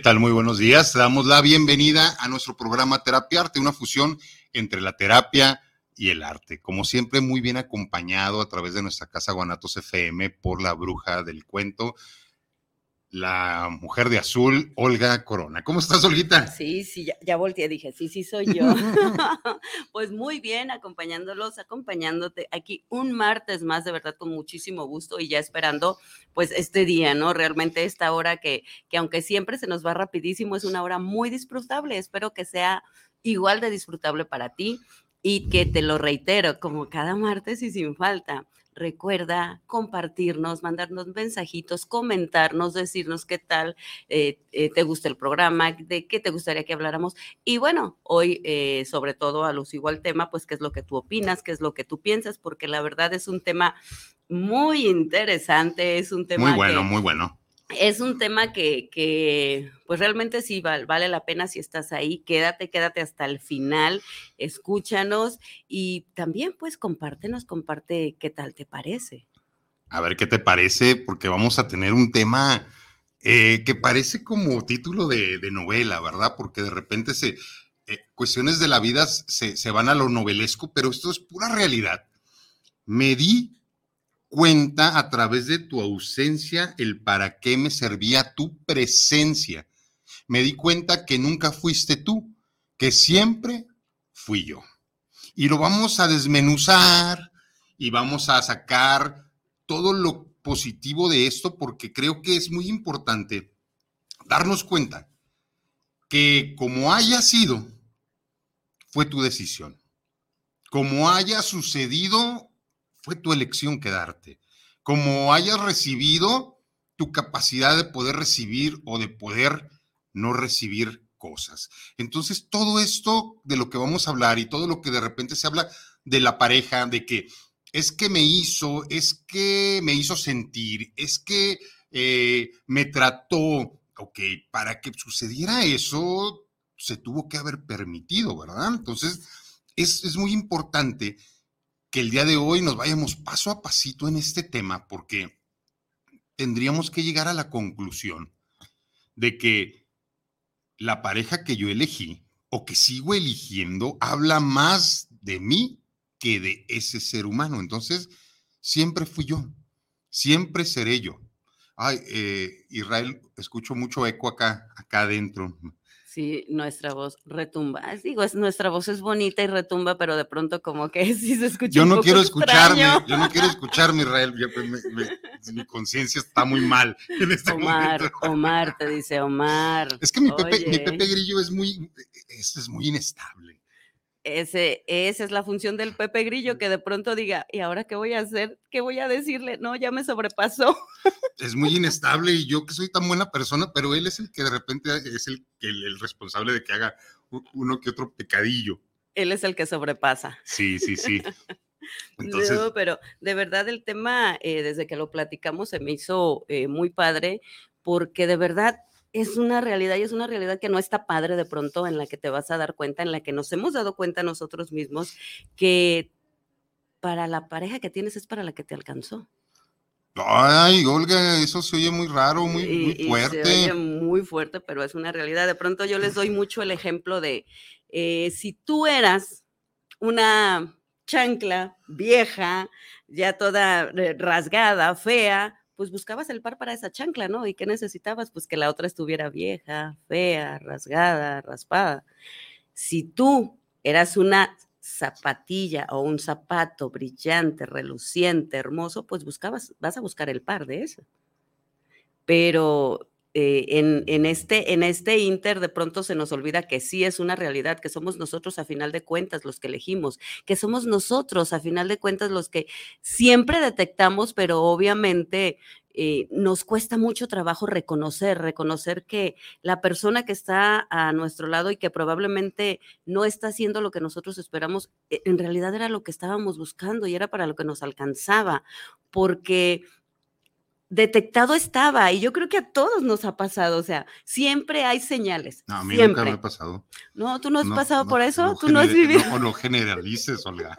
Tal? Muy buenos días. Damos la bienvenida a nuestro programa Terapia Arte, una fusión entre la terapia y el arte. Como siempre, muy bien acompañado a través de nuestra casa Guanatos FM por la bruja del cuento, la mujer de azul, Olga Corona. ¿Cómo estás, Olguita? Sí, sí, ya, ya volteé, dije, sí, sí soy yo. pues muy bien, acompañándolos, acompañándote aquí un martes más, de verdad, con muchísimo gusto y ya esperando, pues, este día, ¿no? Realmente esta hora que, que aunque siempre se nos va rapidísimo, es una hora muy disfrutable. Espero que sea igual de disfrutable para ti y que te lo reitero, como cada martes y sin falta recuerda compartirnos, mandarnos mensajitos, comentarnos, decirnos qué tal eh, eh, te gusta el programa, de qué te gustaría que habláramos. Y bueno, hoy eh, sobre todo alusivo al tema, pues qué es lo que tú opinas, qué es lo que tú piensas, porque la verdad es un tema muy interesante, es un tema... Muy bueno, muy bueno es un tema que, pues realmente sí vale, la pena si estás ahí, quédate, quédate hasta el final, escúchanos y también pues compártenos, comparte qué tal te parece. A ver qué te parece, porque vamos a tener un tema eh, que parece como título de, novela, ¿verdad? Porque de repente se, eh, cuestiones de la vida se, se van a lo novelesco, pero esto es pura realidad. Me di cuenta a través de tu ausencia el para qué me servía tu presencia. Me di cuenta que nunca fuiste tú, que siempre fui yo. Y lo vamos a desmenuzar y vamos a sacar todo lo positivo de esto porque creo que es muy importante darnos cuenta que como haya sido, fue tu decisión. Como haya sucedido, fue tu elección quedarte. Como hayas recibido tu capacidad de poder recibir o de poder no recibir cosas. Entonces, todo esto de lo que vamos a hablar y todo lo que de repente se habla de la pareja, de que es que me hizo, es que me hizo sentir, es que eh, me trató, ok, para que sucediera eso, se tuvo que haber permitido, ¿verdad? Entonces, es, es muy importante que el día de hoy nos vayamos paso a pasito en este tema, porque tendríamos que llegar a la conclusión de que la pareja que yo elegí o que sigo eligiendo habla más de mí que de ese ser humano. Entonces, siempre fui yo, siempre seré yo. Ay, eh, Israel, escucho mucho eco acá, acá adentro. Sí, nuestra voz retumba. Digo, es, nuestra voz es bonita y retumba, pero de pronto como que sí se escucha. Yo no quiero escucharme, yo no quiero escucharme, Israel. Pues, mi conciencia está muy mal en este Omar, Omar, te dice Omar. Es que mi Pepe, mi Pepe Grillo es muy, es, es muy inestable ese, esa es la función del Pepe Grillo, que de pronto diga, ¿y ahora qué voy a hacer? ¿Qué voy a decirle? No, ya me sobrepasó. Es muy inestable y yo que soy tan buena persona, pero él es el que de repente es el, el, el responsable de que haga uno que otro pecadillo. Él es el que sobrepasa. Sí, sí, sí. no, pero de verdad el tema, eh, desde que lo platicamos, se me hizo eh, muy padre, porque de verdad es una realidad y es una realidad que no está padre de pronto en la que te vas a dar cuenta, en la que nos hemos dado cuenta nosotros mismos que para la pareja que tienes es para la que te alcanzó. Ay, Olga, eso se oye muy raro, muy, muy fuerte. se oye muy fuerte, pero es una realidad. De pronto yo les doy mucho el ejemplo de eh, si tú eras una chancla vieja, ya toda eh, rasgada, fea, pues buscabas el par para esa chancla, ¿no? ¿Y qué necesitabas? Pues que la otra estuviera vieja, fea, rasgada, raspada. Si tú eras una zapatilla o un zapato brillante, reluciente, hermoso, pues buscabas, vas a buscar el par de eso. Pero eh, en, este, en este inter de pronto se nos olvida que sí es una realidad, que somos nosotros a final de cuentas los que elegimos, que somos nosotros a final de cuentas los que siempre detectamos, pero obviamente eh, nos cuesta mucho trabajo reconocer, reconocer que la persona que está a nuestro lado y que probablemente no está haciendo lo que nosotros esperamos, eh, en realidad era lo que estábamos buscando y era para lo que nos alcanzaba, porque detectado estaba y yo creo que a todos nos ha pasado, o sea, siempre hay señales. No, a mí nunca me ha pasado. No, tú no has pasado por eso, tú no has vivido. No, lo generalices, Olga.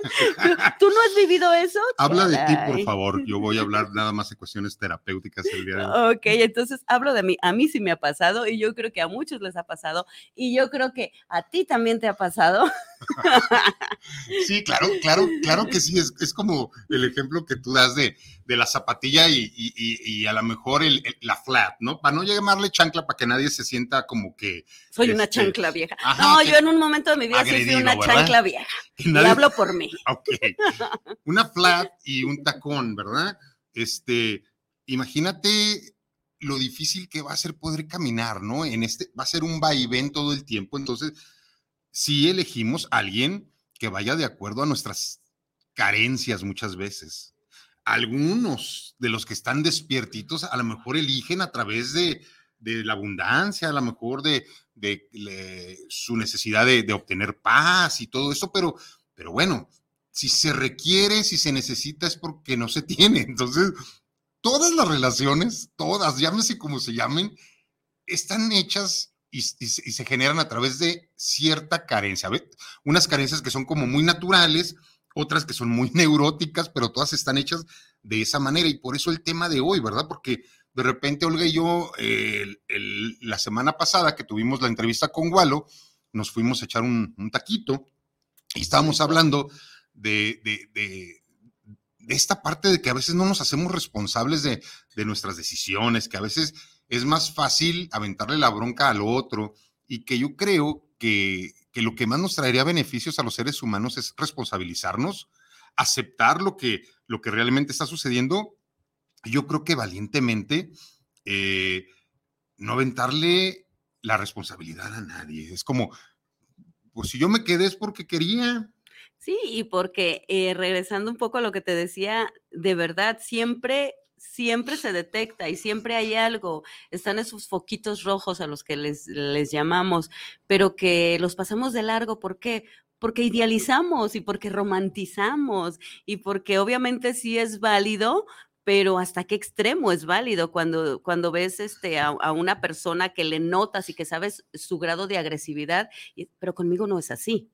¿Tú no has vivido eso? Habla de ti, por favor. Yo voy a hablar nada más de cuestiones terapéuticas el día de hoy. Ok, entonces hablo de mí. A mí sí me ha pasado y yo creo que a muchos les ha pasado y yo creo que a ti también te ha pasado. sí, claro, claro, claro que sí. Es, es como el ejemplo que tú das de, de la zapatilla y, y, a lo mejor el, la flat, ¿no? Para no llamarle chancla, para que nadie se sienta como que... Soy una este, chancla vieja. no, yo en un momento de mi vida sí fui una chancla vieja. Y hablo por mí. Ok. Una flat y un tacón, ¿verdad? Este, imagínate lo difícil que va a ser poder caminar, ¿no? En este, va a ser un vaivén todo el tiempo. Entonces, si elegimos a alguien que vaya de acuerdo a nuestras carencias muchas veces algunos de los que están despiertitos a lo mejor eligen a través de, la abundancia, a lo mejor de, su necesidad de, obtener paz y todo eso, pero, pero bueno, si se requiere, si se necesita, es porque no se tiene. Entonces, todas las relaciones, todas, llámese como se llamen, están hechas y, y, se generan a través de cierta carencia. Unas carencias que son como muy naturales, otras que son muy neuróticas, pero todas están hechas de esa manera. Y por eso el tema de hoy, ¿verdad? Porque de repente Olga y yo, la semana pasada que tuvimos la entrevista con Walo, nos fuimos a echar un, taquito y estábamos hablando de, de, esta parte de que a veces no nos hacemos responsables de, nuestras decisiones, que a veces es más fácil aventarle la bronca al otro y que yo creo que, que lo que más nos traería beneficios a los seres humanos es responsabilizarnos, aceptar lo que, lo que realmente está sucediendo. Yo creo que valientemente eh, no aventarle la responsabilidad a nadie. Es como, pues si yo me quedé es porque quería. Sí, y porque eh, regresando un poco a lo que te decía, de verdad, siempre siempre se detecta y siempre hay algo. Están esos foquitos rojos a los que les, les llamamos, pero que los pasamos de largo. ¿Por qué? Porque idealizamos y porque romantizamos y porque obviamente sí es válido, pero hasta qué extremo es válido cuando, cuando ves este, a, una persona que le notas y que sabes su grado de agresividad, pero conmigo no es así.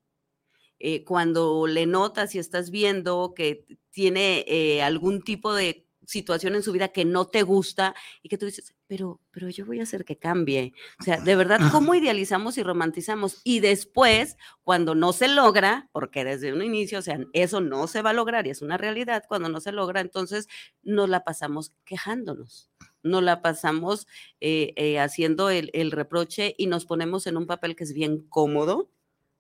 Eh, cuando le notas y estás viendo que tiene eh, algún tipo de situación en su vida que no te gusta y que tú dices, pero, pero yo voy a hacer que cambie. O sea, de verdad, ¿cómo idealizamos y romantizamos? Y después, cuando no se logra, porque desde un inicio, o sea, eso no se va a lograr y es una realidad, cuando no se logra, entonces nos la pasamos quejándonos nos la pasamos eh, eh, haciendo el, el, reproche y nos ponemos en un papel que es bien cómodo,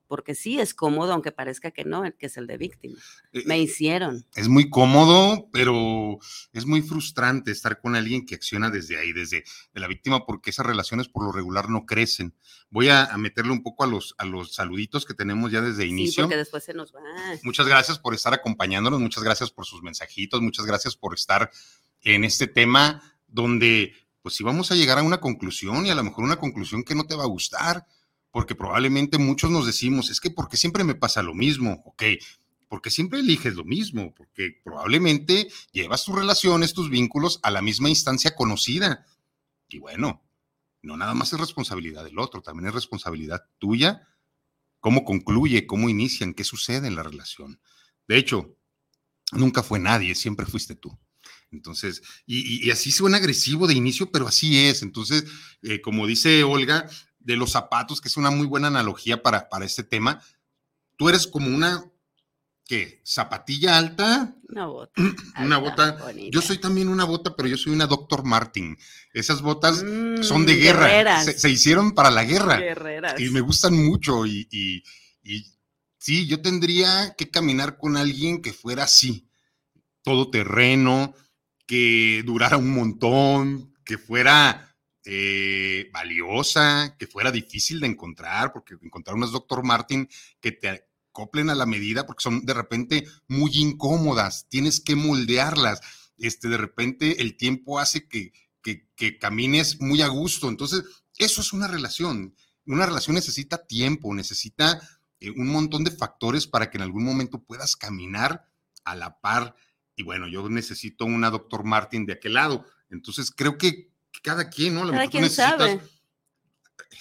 porque sí es cómodo, aunque parezca que no, que es el de víctima. Eh, Me hicieron. Es muy cómodo, pero es muy frustrante estar con alguien que acciona desde ahí, desde de la víctima, porque esas relaciones por lo regular no crecen. Voy a, meterle un poco a los, a los saluditos que tenemos ya desde inicio. Sí, porque después se nos va. Muchas gracias por estar acompañándonos, muchas gracias por sus mensajitos, muchas gracias por estar en este tema donde, pues si vamos a llegar a una conclusión y a lo mejor una conclusión que no te va a gustar porque probablemente muchos nos decimos, es que porque siempre me pasa lo mismo, ok, porque siempre eliges lo mismo, porque probablemente llevas tus relaciones, tus vínculos a la misma instancia conocida. Y bueno, no nada más es responsabilidad del otro, también es responsabilidad tuya cómo concluye, cómo inician, qué sucede en la relación. De hecho, nunca fue nadie, siempre fuiste tú. Entonces, y, así suena agresivo de inicio, pero así es. Entonces, eh, como dice Olga, de los zapatos, que es una muy buena analogía para, para este tema, tú eres como una ¿qué? ¿Zapatilla alta? Una bota. una bota. Yo soy también una bota, pero yo soy una Dr. Martin. Esas botas son de mm, guerra. Se, hicieron para la guerra. Guerreras. Y me gustan mucho. Y, y, sí, yo tendría que caminar con alguien que fuera así, todo terreno, que durara un montón, que fuera eh, valiosa, que fuera difícil de encontrar, porque encontrar unas Dr. Martin que te acoplen a la medida porque son de repente muy incómodas, tienes que moldearlas. Este, de repente el tiempo hace que, que, camines muy a gusto. Entonces, eso es una relación. Una relación necesita tiempo, necesita eh, un montón de factores para que en algún momento puedas caminar a la par. Y bueno, yo necesito una doctor Martin de aquel lado. Entonces, creo que cada quien, ¿no? cada quien sabe.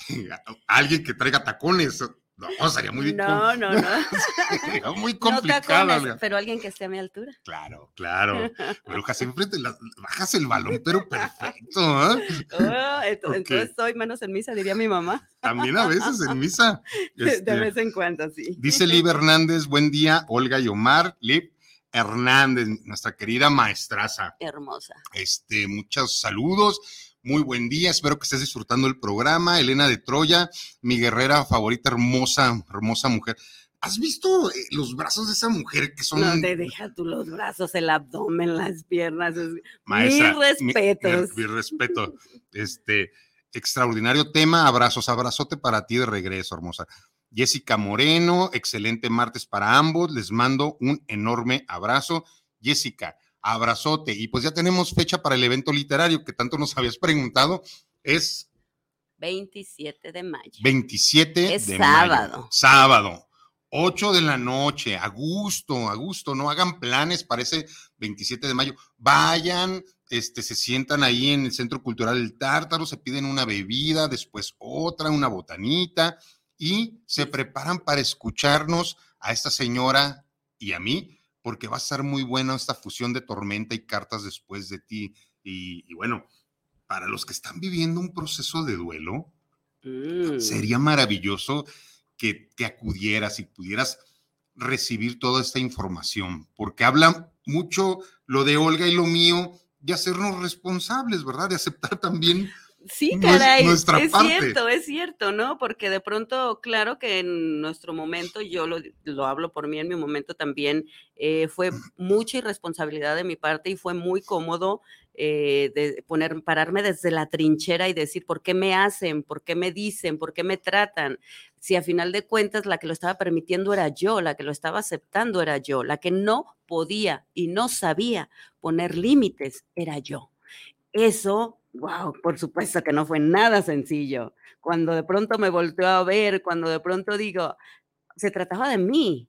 alguien que traiga tacones, no, sería muy No, no, no. muy complicado. pero alguien que esté a mi altura. Claro, claro. Pero siempre te bajas el balón, pero perfecto. ¿eh? Oh, entonces soy menos en misa, diría mi mamá. También a veces en misa. de este, vez en cuando, sí. Dice Liv Hernández, buen día, Olga y Omar. Liv Hernández, nuestra querida maestraza. Hermosa. Este, muchos saludos. Muy buen día, espero que estés disfrutando el programa. Elena de Troya, mi guerrera favorita, hermosa, hermosa mujer. ¿Has visto eh, los brazos de esa mujer que son... No te deja tú los brazos, el abdomen, las piernas. Maestra, mi respetos. Mi, respeto. Este, extraordinario tema. Abrazos, abrazote para ti de regreso, hermosa. Jessica Moreno, excelente martes para ambos. Les mando un enorme abrazo. Jessica, abrazote. Y pues ya tenemos fecha para el evento literario que tanto nos habías preguntado. Es 27 de mayo. 27 es de sábado. Mayo. Sábado. 8 de la noche, a gusto, a gusto, no hagan planes para ese 27 de mayo. Vayan, este, se sientan ahí en el Centro Cultural del Tártaro, se piden una bebida, después otra, una botanita, y se preparan para escucharnos a esta señora y a mí porque va a ser muy buena esta fusión de tormenta y cartas después de ti. Y, bueno, para los que están viviendo un proceso de duelo, mm. sería maravilloso que te acudieras y pudieras recibir toda esta información, porque habla mucho lo de Olga y lo mío de hacernos responsables, ¿verdad? De aceptar también Sí, caray, es cierto, es cierto, ¿no? Porque de pronto, claro que en nuestro momento, yo lo, hablo por mí, en mi momento también eh, fue mucha irresponsabilidad de mi parte y fue muy cómodo eh, de poner, pararme desde la trinchera y decir, ¿por qué me hacen? ¿Por qué me dicen? ¿Por qué me tratan? Si a final de cuentas la que lo estaba permitiendo era yo, la que lo estaba aceptando era yo, la que no podía y no sabía poner límites era yo. Eso wow, por supuesto que no fue nada sencillo. Cuando de pronto me volteó a ver, cuando de pronto digo, se trataba de mí.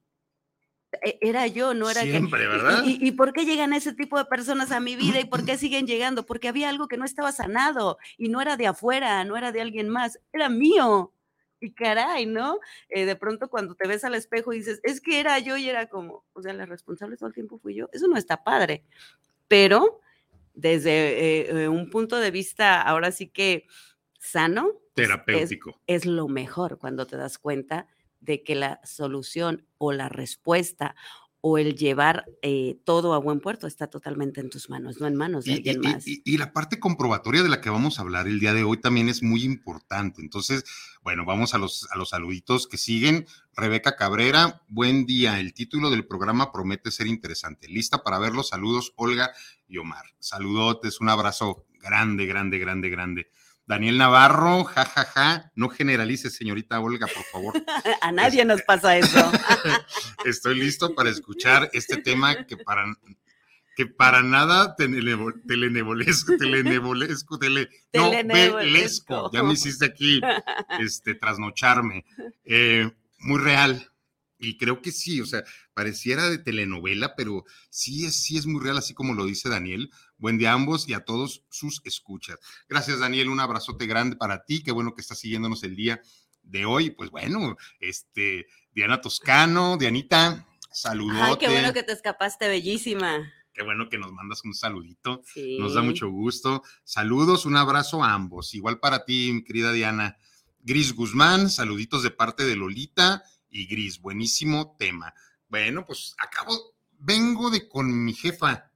E, era yo, no era Siempre, ¿verdad? Y, y, por qué llegan ese tipo de personas a mi vida y por qué siguen llegando? Porque había algo que no estaba sanado y no era de afuera, no era de alguien más, era mío. Y caray, ¿no? Eh, de pronto cuando te ves al espejo y dices, es que era yo y era como, o sea, la responsable todo el tiempo fui yo. Eso no está padre. Pero desde eh, eh, un punto de vista ahora sí que sano. Terapéutico. Es, lo mejor cuando te das cuenta de que la solución o la respuesta o el llevar eh, todo a buen puerto está totalmente en tus manos, no en manos de alguien más. Y, la parte comprobatoria de la que vamos a hablar el día de hoy también es muy importante. Entonces, bueno, vamos a los, a los saluditos que siguen. Rebeca Cabrera, buen día. El título del programa promete ser interesante. Lista para ver los saludos, Olga y Omar. Saludotes, un abrazo grande, grande, grande, grande. Daniel Navarro, jajaja, ja, ja. no generalice, señorita Olga, por favor. A nadie nos pasa eso. Estoy listo para escuchar este tema que para, que para nada telenevolesco, telenevolesco, tele, no, velesco. Ya me hiciste aquí este, trasnocharme. Eh, muy real. Y creo que sí, o sea, pareciera de telenovela, pero sí es, sí es muy real, así como lo dice Daniel, Buen día a ambos y a todos sus escuchas. Gracias, Daniel. Un abrazote grande para ti. Qué bueno que estás siguiéndonos el día de hoy. Pues bueno, este, Diana Toscano, Dianita, saludote. Ay, qué bueno que te escapaste, bellísima. qué bueno que nos mandas un saludito. Nos da mucho gusto. Saludos, un abrazo a ambos. Igual para ti, querida Diana. Gris Guzmán, saluditos de parte de Lolita y Gris, buenísimo tema. Bueno, pues acabo, vengo de con mi jefa.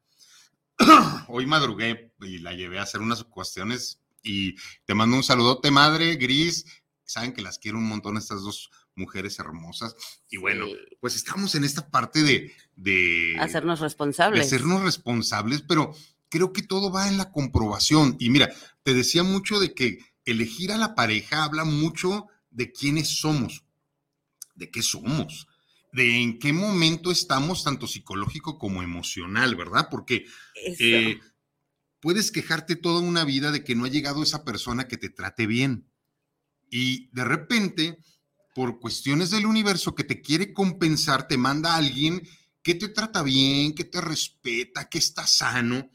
Hoy madrugué y la llevé a hacer unas cuestiones y te mando un saludote, madre, Gris. Saben que las quiero un montón estas dos mujeres hermosas. Y bueno, pues estamos en esta parte de, de hacernos responsables. De hacernos responsables, pero creo que todo va en la comprobación. Y mira, te decía mucho de que elegir a la pareja habla mucho de quiénes somos, de qué somos, de en qué momento estamos, tanto psicológico como emocional, ¿verdad? Porque eh, puedes quejarte toda una vida de que no ha llegado esa persona que te trate bien. Y de repente, por cuestiones del universo que te quiere compensar, te manda a alguien que te trata bien, que te respeta, que está sano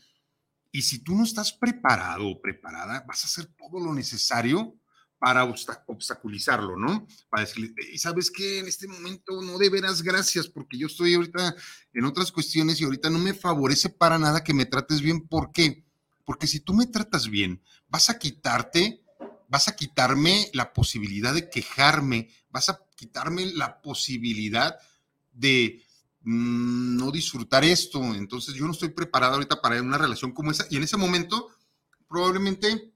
y si tú no estás preparado o preparada, vas a hacer todo lo necesario para obstaculizarlo, ¿no? Para decirle, y sabes que en este momento no de veras gracias, porque yo estoy ahorita en otras cuestiones y ahorita no me favorece para nada que me trates bien. ¿Por qué? Porque si tú me tratas bien, vas a quitarte, vas a quitarme la posibilidad de quejarme, vas a quitarme la posibilidad de, Mm, no disfrutar esto. Entonces yo no estoy preparado ahorita para una relación como esa. Y en ese momento probablemente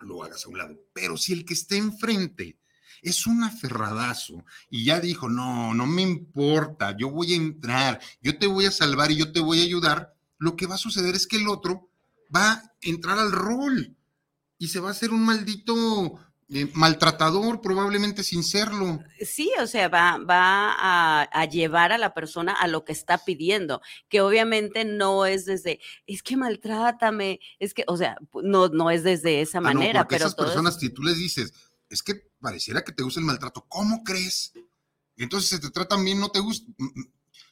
lo hagas a un lado. Pero si el que esté enfrente es un aferradazo y ya dijo, no, no me importa, yo voy a entrar, yo te voy a salvar y yo te voy a ayudar, lo que va a suceder es que el otro va a entrar al rol y se va a hacer un maldito eh, maltratador, probablemente sin serlo. Sí, o sea, va, va a, llevar a la persona a lo que está pidiendo, que obviamente no es desde, es que maltrátame, es que, o sea, no, no es desde esa ah, manera. pero esas personas, si tú les dices, es que pareciera que te gusta el maltrato, ¿cómo crees? Entonces, si te tratan bien, no te gusta.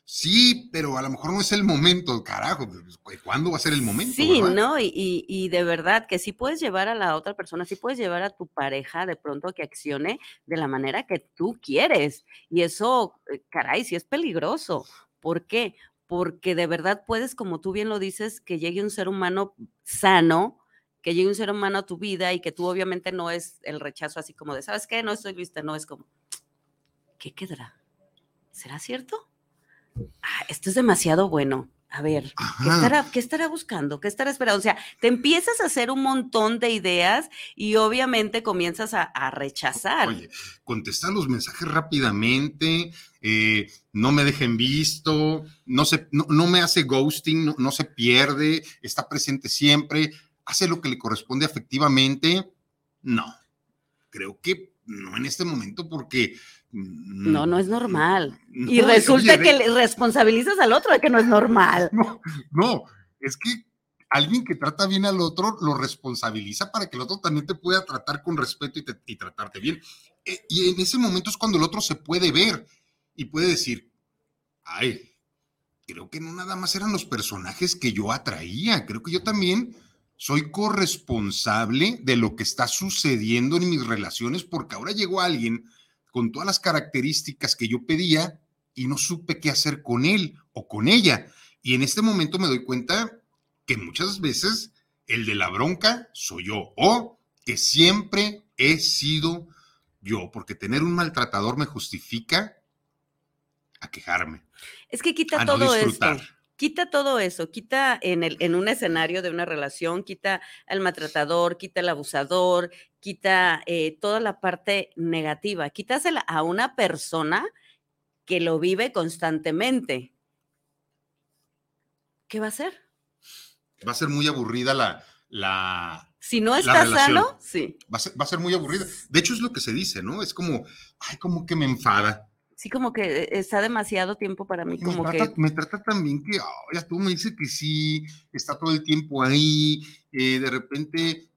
Sí, pero a lo mejor no es el momento, carajo, pues, ¿cuándo va a ser el momento? Sí, ¿no? Y, y, de verdad que sí puedes llevar a la otra persona, sí puedes llevar a tu pareja de pronto que accione de la manera que tú quieres. Y eso, eh, caray, sí es peligroso. ¿Por qué? Porque de verdad puedes, como tú bien lo dices, que llegue un ser humano sano, que llegue un ser humano a tu vida y que tú obviamente no es el rechazo así como de, ¿sabes qué? No estoy lista, no es como, ¿qué quedará? ¿Será cierto? Ah, esto es demasiado bueno. A ver, ¿qué estará, buscando? ¿Qué estará esperando? O sea, te empiezas a hacer un montón de ideas y obviamente comienzas a, rechazar. Oye, contesta los mensajes rápidamente, eh, no me dejen visto, no, se, no, me hace ghosting, no, se pierde, está presente siempre, hace lo que le corresponde afectivamente. No, creo que no en este momento porque no, no es normal. y resulta que le responsabilizas al otro de que no es normal. No, no, es que alguien que trata bien al otro lo responsabiliza para que el otro también te pueda tratar con respeto y, tratarte bien. E, y en ese momento es cuando el otro se puede ver y puede decir, ay, creo que no nada más eran los personajes que yo atraía, creo que yo también soy corresponsable de lo que está sucediendo en mis relaciones porque ahora llegó alguien con todas las características que yo pedía y no supe qué hacer con él o con ella. Y en este momento me doy cuenta que muchas veces el de la bronca soy yo o que siempre he sido yo, porque tener un maltratador me justifica a quejarme. Es que quita todo esto quita todo eso, quita en, el, en un escenario de una relación, quita al maltratador, quita al abusador, quita eh, toda la parte negativa, quítasela a una persona que lo vive constantemente. ¿Qué va a hacer? Va a ser muy aburrida la... la si no está sano, sí. Va a, ser, va a ser muy aburrida. De hecho, es lo que se dice, ¿no? Es como, ay, como que me enfada sí como que eh, está demasiado tiempo para mí, como me trata, que... Me trata también que, ya tú me dices que sí, está todo el tiempo ahí, eh, de repente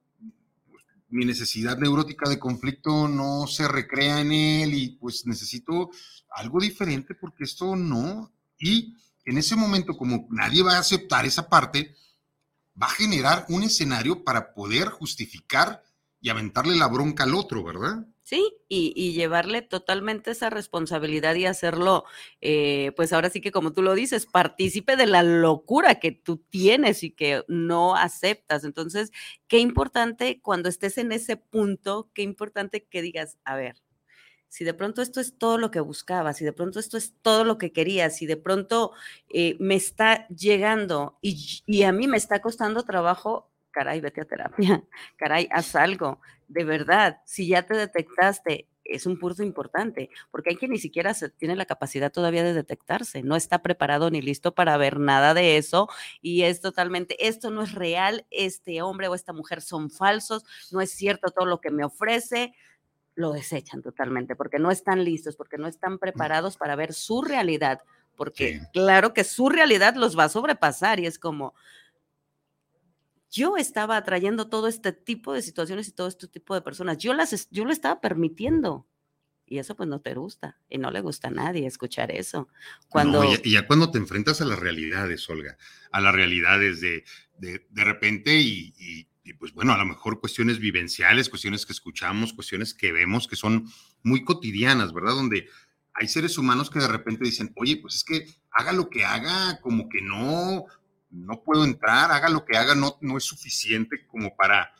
pues, mi necesidad neurótica de conflicto no se recrea en él y pues necesito algo diferente porque esto no. Y en ese momento, como nadie va a aceptar esa parte, va a generar un escenario para poder justificar y aventarle la bronca al otro, ¿verdad? Sí, y, llevarle totalmente esa responsabilidad y hacerlo, eh, pues ahora sí que como tú lo dices, partícipe de la locura que tú tienes y que no aceptas. Entonces, qué importante cuando estés en ese punto, qué importante que digas, a ver, si de pronto esto es todo lo que buscaba, si de pronto esto es todo lo que quería, si de pronto eh, me está llegando y, y a mí me está costando trabajo, caray, vete a terapia, caray, haz algo, de verdad, si ya te detectaste, es un punto importante, porque hay quien ni siquiera se tiene la capacidad todavía de detectarse, no está preparado ni listo para ver nada de eso y es totalmente, esto no es real, este hombre o esta mujer son falsos, no es cierto todo lo que me ofrece, lo desechan totalmente, porque no están listos, porque no están mm. preparados para ver su realidad, porque claro que su realidad los va a sobrepasar y es como, yo estaba atrayendo todo este tipo de situaciones y todo este tipo de personas. Yo las yo lo estaba permitiendo. Y eso pues no te gusta y no le gusta a nadie escuchar eso. Cuando y, ya, cuando te enfrentas a las realidades, Olga, a las realidades de, de, de repente y, y, pues bueno, a lo mejor cuestiones vivenciales, cuestiones que escuchamos, cuestiones que vemos que son muy cotidianas, ¿verdad? Donde hay seres humanos que de repente dicen, oye, pues es que haga lo que haga, como que no, no puedo entrar, haga lo que haga, no, no es suficiente como para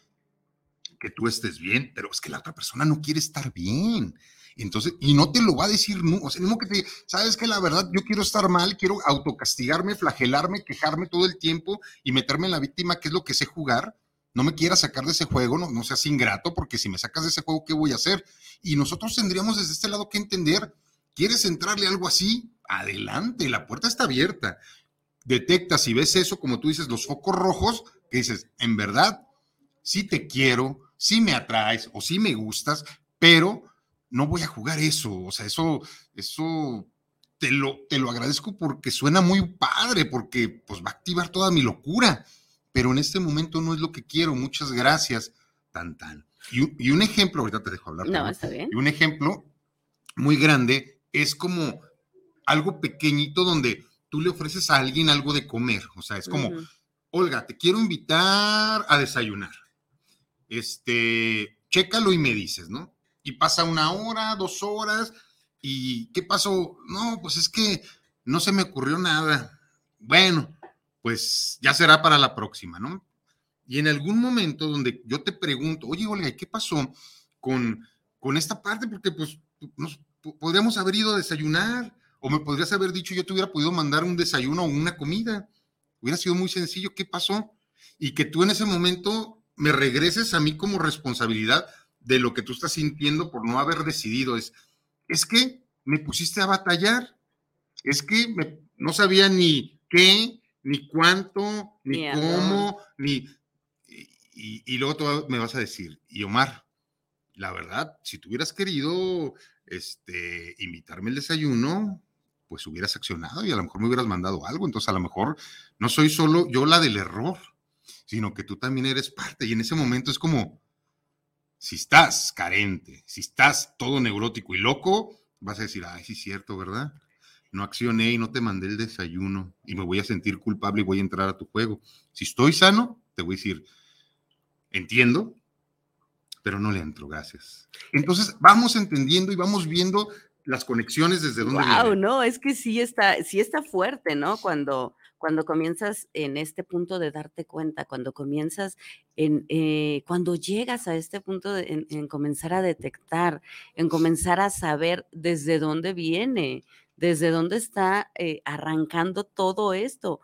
que tú estés bien, pero es que la otra persona no quiere estar bien. Entonces, y no te lo va a decir, no, o sea, no que te, sabes que la verdad yo quiero estar mal, quiero autocastigarme, flagelarme, quejarme todo el tiempo y meterme en la víctima, que es lo que sé jugar. No me quieras sacar de ese juego, no, no seas ingrato, porque si me sacas de ese juego, ¿qué voy a hacer? Y nosotros tendríamos desde este lado que entender, ¿quieres entrarle algo así? Adelante, la puerta está abierta detectas y ves eso, como tú dices, los focos rojos, que dices, en verdad, sí te quiero, sí me atraes o sí me gustas, pero no voy a jugar eso. O sea, eso, eso te lo, te lo agradezco porque suena muy padre, porque pues va a activar toda mi locura, pero en este momento no es lo que quiero. Muchas gracias, tan tan. Y, un ejemplo, ahorita te dejo hablar. No, está bien. Y un ejemplo muy grande es como algo pequeñito donde tú le ofreces a alguien algo de comer. O sea, es como, Olga, te quiero invitar a desayunar. Este, chécalo y me dices, ¿no? Y pasa una hora, dos horas, y ¿qué pasó? No, pues es que no se me ocurrió nada. Bueno, pues ya será para la próxima, ¿no? Y en algún momento donde yo te pregunto, oye, Olga, ¿qué pasó con, con esta parte? Porque pues nos podríamos haber ido a desayunar o me podrías haber dicho, yo te hubiera podido mandar un desayuno o una comida. Hubiera sido muy sencillo. ¿Qué pasó? Y que tú en ese momento me regreses a mí como responsabilidad de lo que tú estás sintiendo por no haber decidido. Es, es que me pusiste a batallar. Es que no sabía ni qué, ni cuánto, ni cómo, ni... Y, y, luego tú me vas a decir, y Omar, la verdad, si tú hubieras querido este, invitarme el desayuno, pues hubieras accionado y a lo mejor me hubieras mandado algo. Entonces, a lo mejor no soy solo yo la del error, sino que tú también eres parte. Y en ese momento es como, si estás carente, si estás todo neurótico y loco, vas a decir, ay, sí es cierto, ¿verdad? No accioné y no te mandé el desayuno y me voy a sentir culpable y voy a entrar a tu juego. Si estoy sano, te voy a decir, entiendo, pero no le entro, gracias. Entonces, vamos entendiendo y vamos viendo las conexiones desde donde wow, no, es que sí está, sí está fuerte, ¿no? Cuando, cuando comienzas en este punto de darte cuenta, cuando comienzas en, eh, cuando llegas a este punto de, en, comenzar a detectar, en comenzar a saber desde dónde viene, desde dónde está eh, arrancando todo esto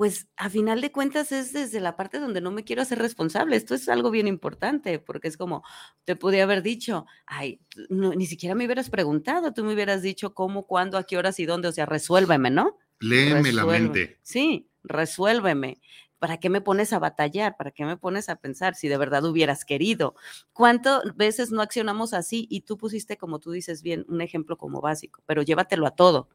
pues a final de cuentas es desde la parte donde no me quiero hacer responsable. Esto es algo bien importante, porque es como, te podía haber dicho, ay, ni siquiera me hubieras preguntado, tú me hubieras dicho cómo, cuándo, a qué horas y dónde, o sea, resuélveme, ¿no? Léeme la mente. Sí, resuélveme. ¿Para qué me pones a batallar? ¿Para qué me pones a pensar si de verdad hubieras querido? ¿Cuántas veces no accionamos así? Y tú pusiste, como tú dices bien, un ejemplo como básico, pero llévatelo a todo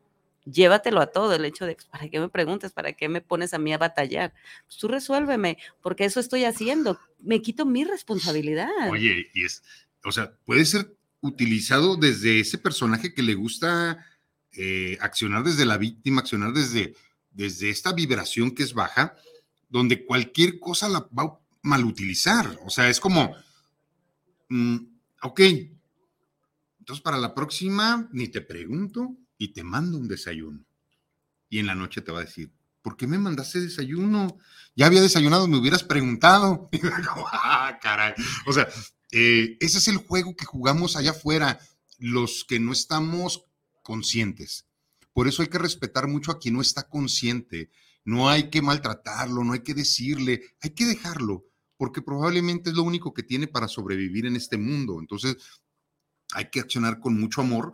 llévatelo a todo, el hecho de, pues, ¿para qué me preguntas? ¿Para qué me pones a mí a batallar? Pues tú resuélveme, porque eso estoy haciendo, me quito mi responsabilidad. Oye, y es, o sea, puede ser utilizado desde ese personaje que le gusta eh, accionar desde la víctima, accionar desde, desde esta vibración que es baja, donde cualquier cosa la va a malutilizar. O sea, es como, mm, ok, Entonces, para la próxima, ni te pregunto y te mando un desayuno. Y en la noche te va a decir, ¿por qué me mandaste desayuno? Ya había desayunado, me hubieras preguntado. Y digo, ah, caray. O sea, eh, ese es el juego que jugamos allá afuera, los que no estamos conscientes. Por eso hay que respetar mucho a quien no está consciente. No hay que maltratarlo, no hay que decirle, hay que dejarlo, porque probablemente es lo único que tiene para sobrevivir en este mundo. Entonces, hay que accionar con mucho amor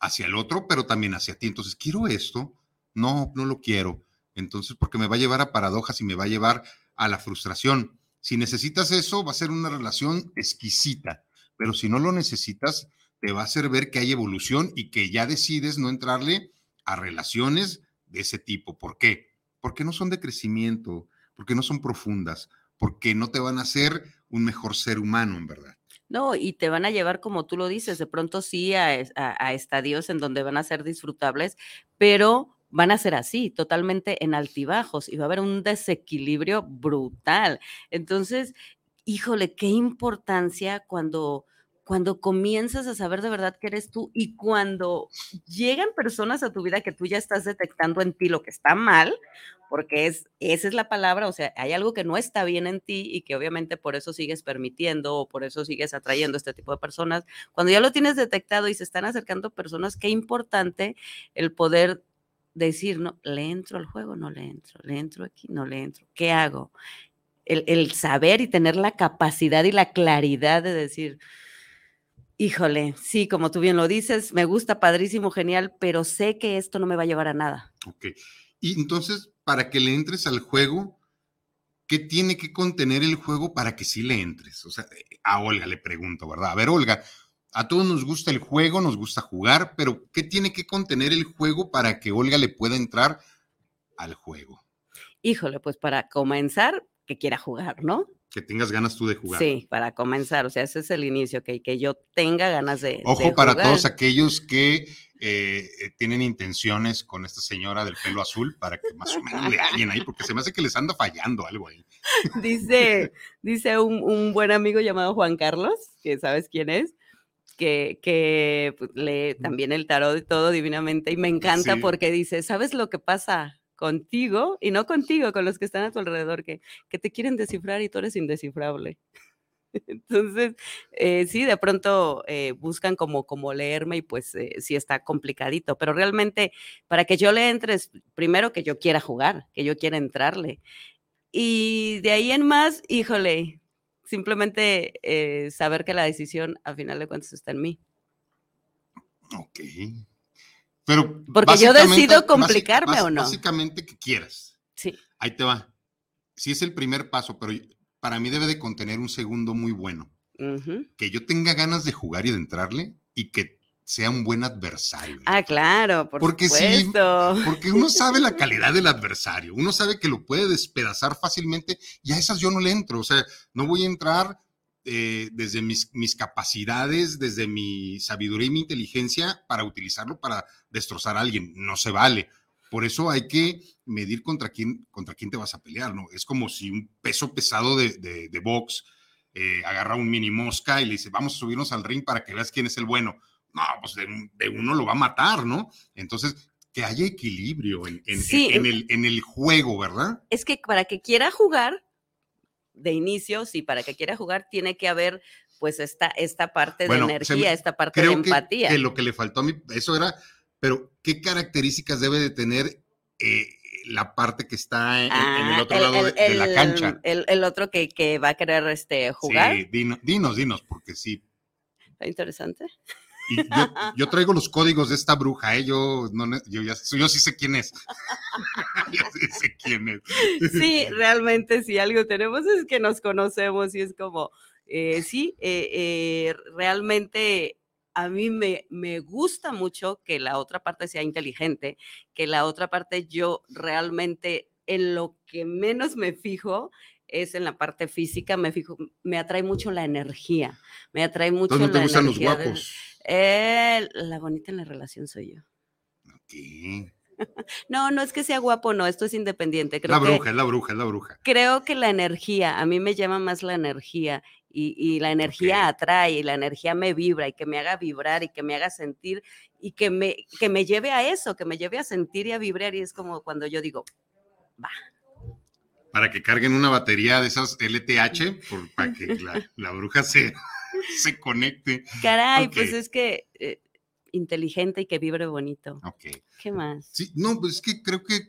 hacia el otro, pero también hacia ti. Entonces, quiero esto, no, no lo quiero. Entonces, porque me va a llevar a paradojas y me va a llevar a la frustración. Si necesitas eso, va a ser una relación exquisita, pero si no lo necesitas, te va a hacer ver que hay evolución y que ya decides no entrarle a relaciones de ese tipo. ¿Por qué? Porque no son de crecimiento, porque no son profundas, porque no te van a hacer un mejor ser humano, en verdad. No, y te van a llevar, como tú lo dices, de pronto sí a, a, estadios en donde van a ser disfrutables, pero van a ser así, totalmente en altibajos y va a haber un desequilibrio brutal. Entonces, híjole, qué importancia cuando cuando comienzas a saber de verdad que eres tú y cuando llegan personas a tu vida que tú ya estás detectando en ti lo que está mal, porque es, esa es la palabra, o sea, hay algo que no está bien en ti y que obviamente por eso sigues permitiendo o por eso sigues atrayendo este tipo de personas. Cuando ya lo tienes detectado y se están acercando personas, qué importante el poder decir, no, le entro al juego, no le entro, le entro aquí, no le entro, ¿qué hago? El, el saber y tener la capacidad y la claridad de decir, Híjole, sí, como tú bien lo dices, me gusta, padrísimo, genial, pero sé que esto no me va a llevar a nada. Ok. Y entonces, para que le entres al juego, ¿qué tiene que contener el juego para que sí le entres? O sea, a Olga le pregunto, ¿verdad? A ver, Olga, a todos nos gusta el juego, nos gusta jugar, pero ¿qué tiene que contener el juego para que Olga le pueda entrar al juego? Híjole, pues para comenzar, que quiera jugar, ¿no? Que tengas ganas tú de jugar. Sí, para comenzar, o sea, ese es el inicio, que, que yo tenga ganas de. Ojo para todos aquellos que eh, tienen intenciones con esta señora del pelo azul, para que más o menos le alguien ahí, porque se me hace que les anda fallando algo ahí. Dice, dice un, un buen amigo llamado Juan Carlos, que sabes quién es, que, que pues, lee también el tarot y todo divinamente, y me encanta porque dice, ¿sabes lo que pasa? Contigo y no contigo, con los que están a tu alrededor, que, que te quieren descifrar y tú eres indescifrable. Entonces, eh, sí, de pronto eh, buscan como, como leerme y pues eh, sí está complicadito, pero realmente para que yo le entre, primero que yo quiera jugar, que yo quiera entrarle. Y de ahí en más, híjole, simplemente saber que la decisión a final de cuentas está en mí. Ok. Pero Porque yo decido complicarme o no. Básicamente que quieras. Sí. Ahí te va. Sí es el primer paso, pero para mí debe de contener un segundo muy bueno. Que yo tenga ganas de jugar y de entrarle y que sea un buen adversario. Ah, claro, por porque supuesto. porque uno sabe la calidad del adversario, uno sabe que lo puede despedazar fácilmente y a esas yo no le entro, o sea, no voy a entrar eh, desde mis, mis, capacidades, desde mi sabiduría y mi inteligencia para utilizarlo para destrozar a alguien. No se vale. Por eso hay que medir contra quién, contra quién te vas a pelear, ¿no? Es como si un peso pesado de, de, box eh, agarra un mini mosca y le dice, vamos a subirnos al ring para que veas quién es el bueno. No, pues de, uno lo va a matar, ¿no? Entonces, que haya equilibrio en, en, el, en el juego, ¿verdad? Es que para que quiera jugar, de inicio, si para que quiera jugar tiene que haber pues esta, esta parte de energía, esta parte de empatía. Que, lo que le faltó a mí, eso era, pero ¿qué características debe de tener eh, la parte que está en, el otro lado de, la cancha? El, otro que, que, va a querer este, jugar. Sí, dinos, dinos, porque sí. Está interesante. Y yo, traigo los códigos de esta bruja, ¿eh? yo, no, yo, ya, yo sí sé quién es. yo sí sé quién es. sí, realmente si algo tenemos es que nos conocemos y es como, eh, sí, eh, eh, realmente a mí me, me gusta mucho que la otra parte sea inteligente, que la otra parte yo realmente en lo que menos me fijo es en la parte física, me fijo, me atrae mucho la energía, me atrae mucho no te la gustan los guapos? Eh, la bonita en la relación soy yo. No, no es que sea guapo, no, esto es independiente. la bruja, es la bruja, es la bruja. Creo que la energía, a mí me llama más la energía y, la energía atrae y la energía me vibra y que me haga vibrar y que me haga sentir y que me, que me lleve a eso, que me lleve a sentir y a vibrar y es como cuando yo digo, va. Para que carguen una batería de esas LTH, para que la, bruja se, se conecte. Caray, pues es que eh, inteligente y que vibre bonito. Ok. ¿Qué más? Sí, no, pues es que creo que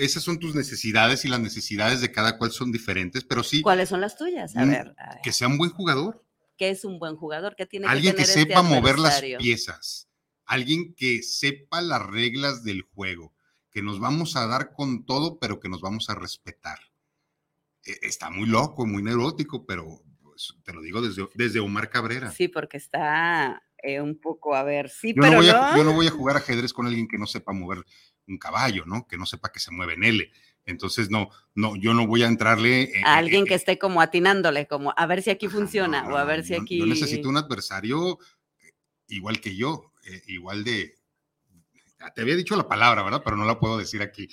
esas son tus necesidades y las necesidades de cada cual son diferentes, pero sí. ¿Cuáles son las tuyas? A ver. Que sea un buen jugador. ¿Qué es un buen jugador? ¿Qué tiene Alguien que, que este sepa mover las piezas. Alguien que sepa las reglas del juego. Que nos vamos a dar con todo, pero que nos vamos a respetar. E, está muy loco, muy neurótico, pero pues, te lo digo desde, desde Omar Cabrera. Sí, porque está eh, un poco, a ver, sí, yo pero no voy A, yo no voy a jugar ajedrez con alguien que no sepa mover un caballo, ¿no? Que no sepa que se mueve en L. Entonces, no, no, yo no voy a entrarle. a alguien que esté como atinándole, como a ver si aquí funciona o a ver si aquí. Yo necesito un adversario eh, igual que yo, eh, igual de. Te había dicho la palabra, ¿verdad? Pero no la puedo decir aquí.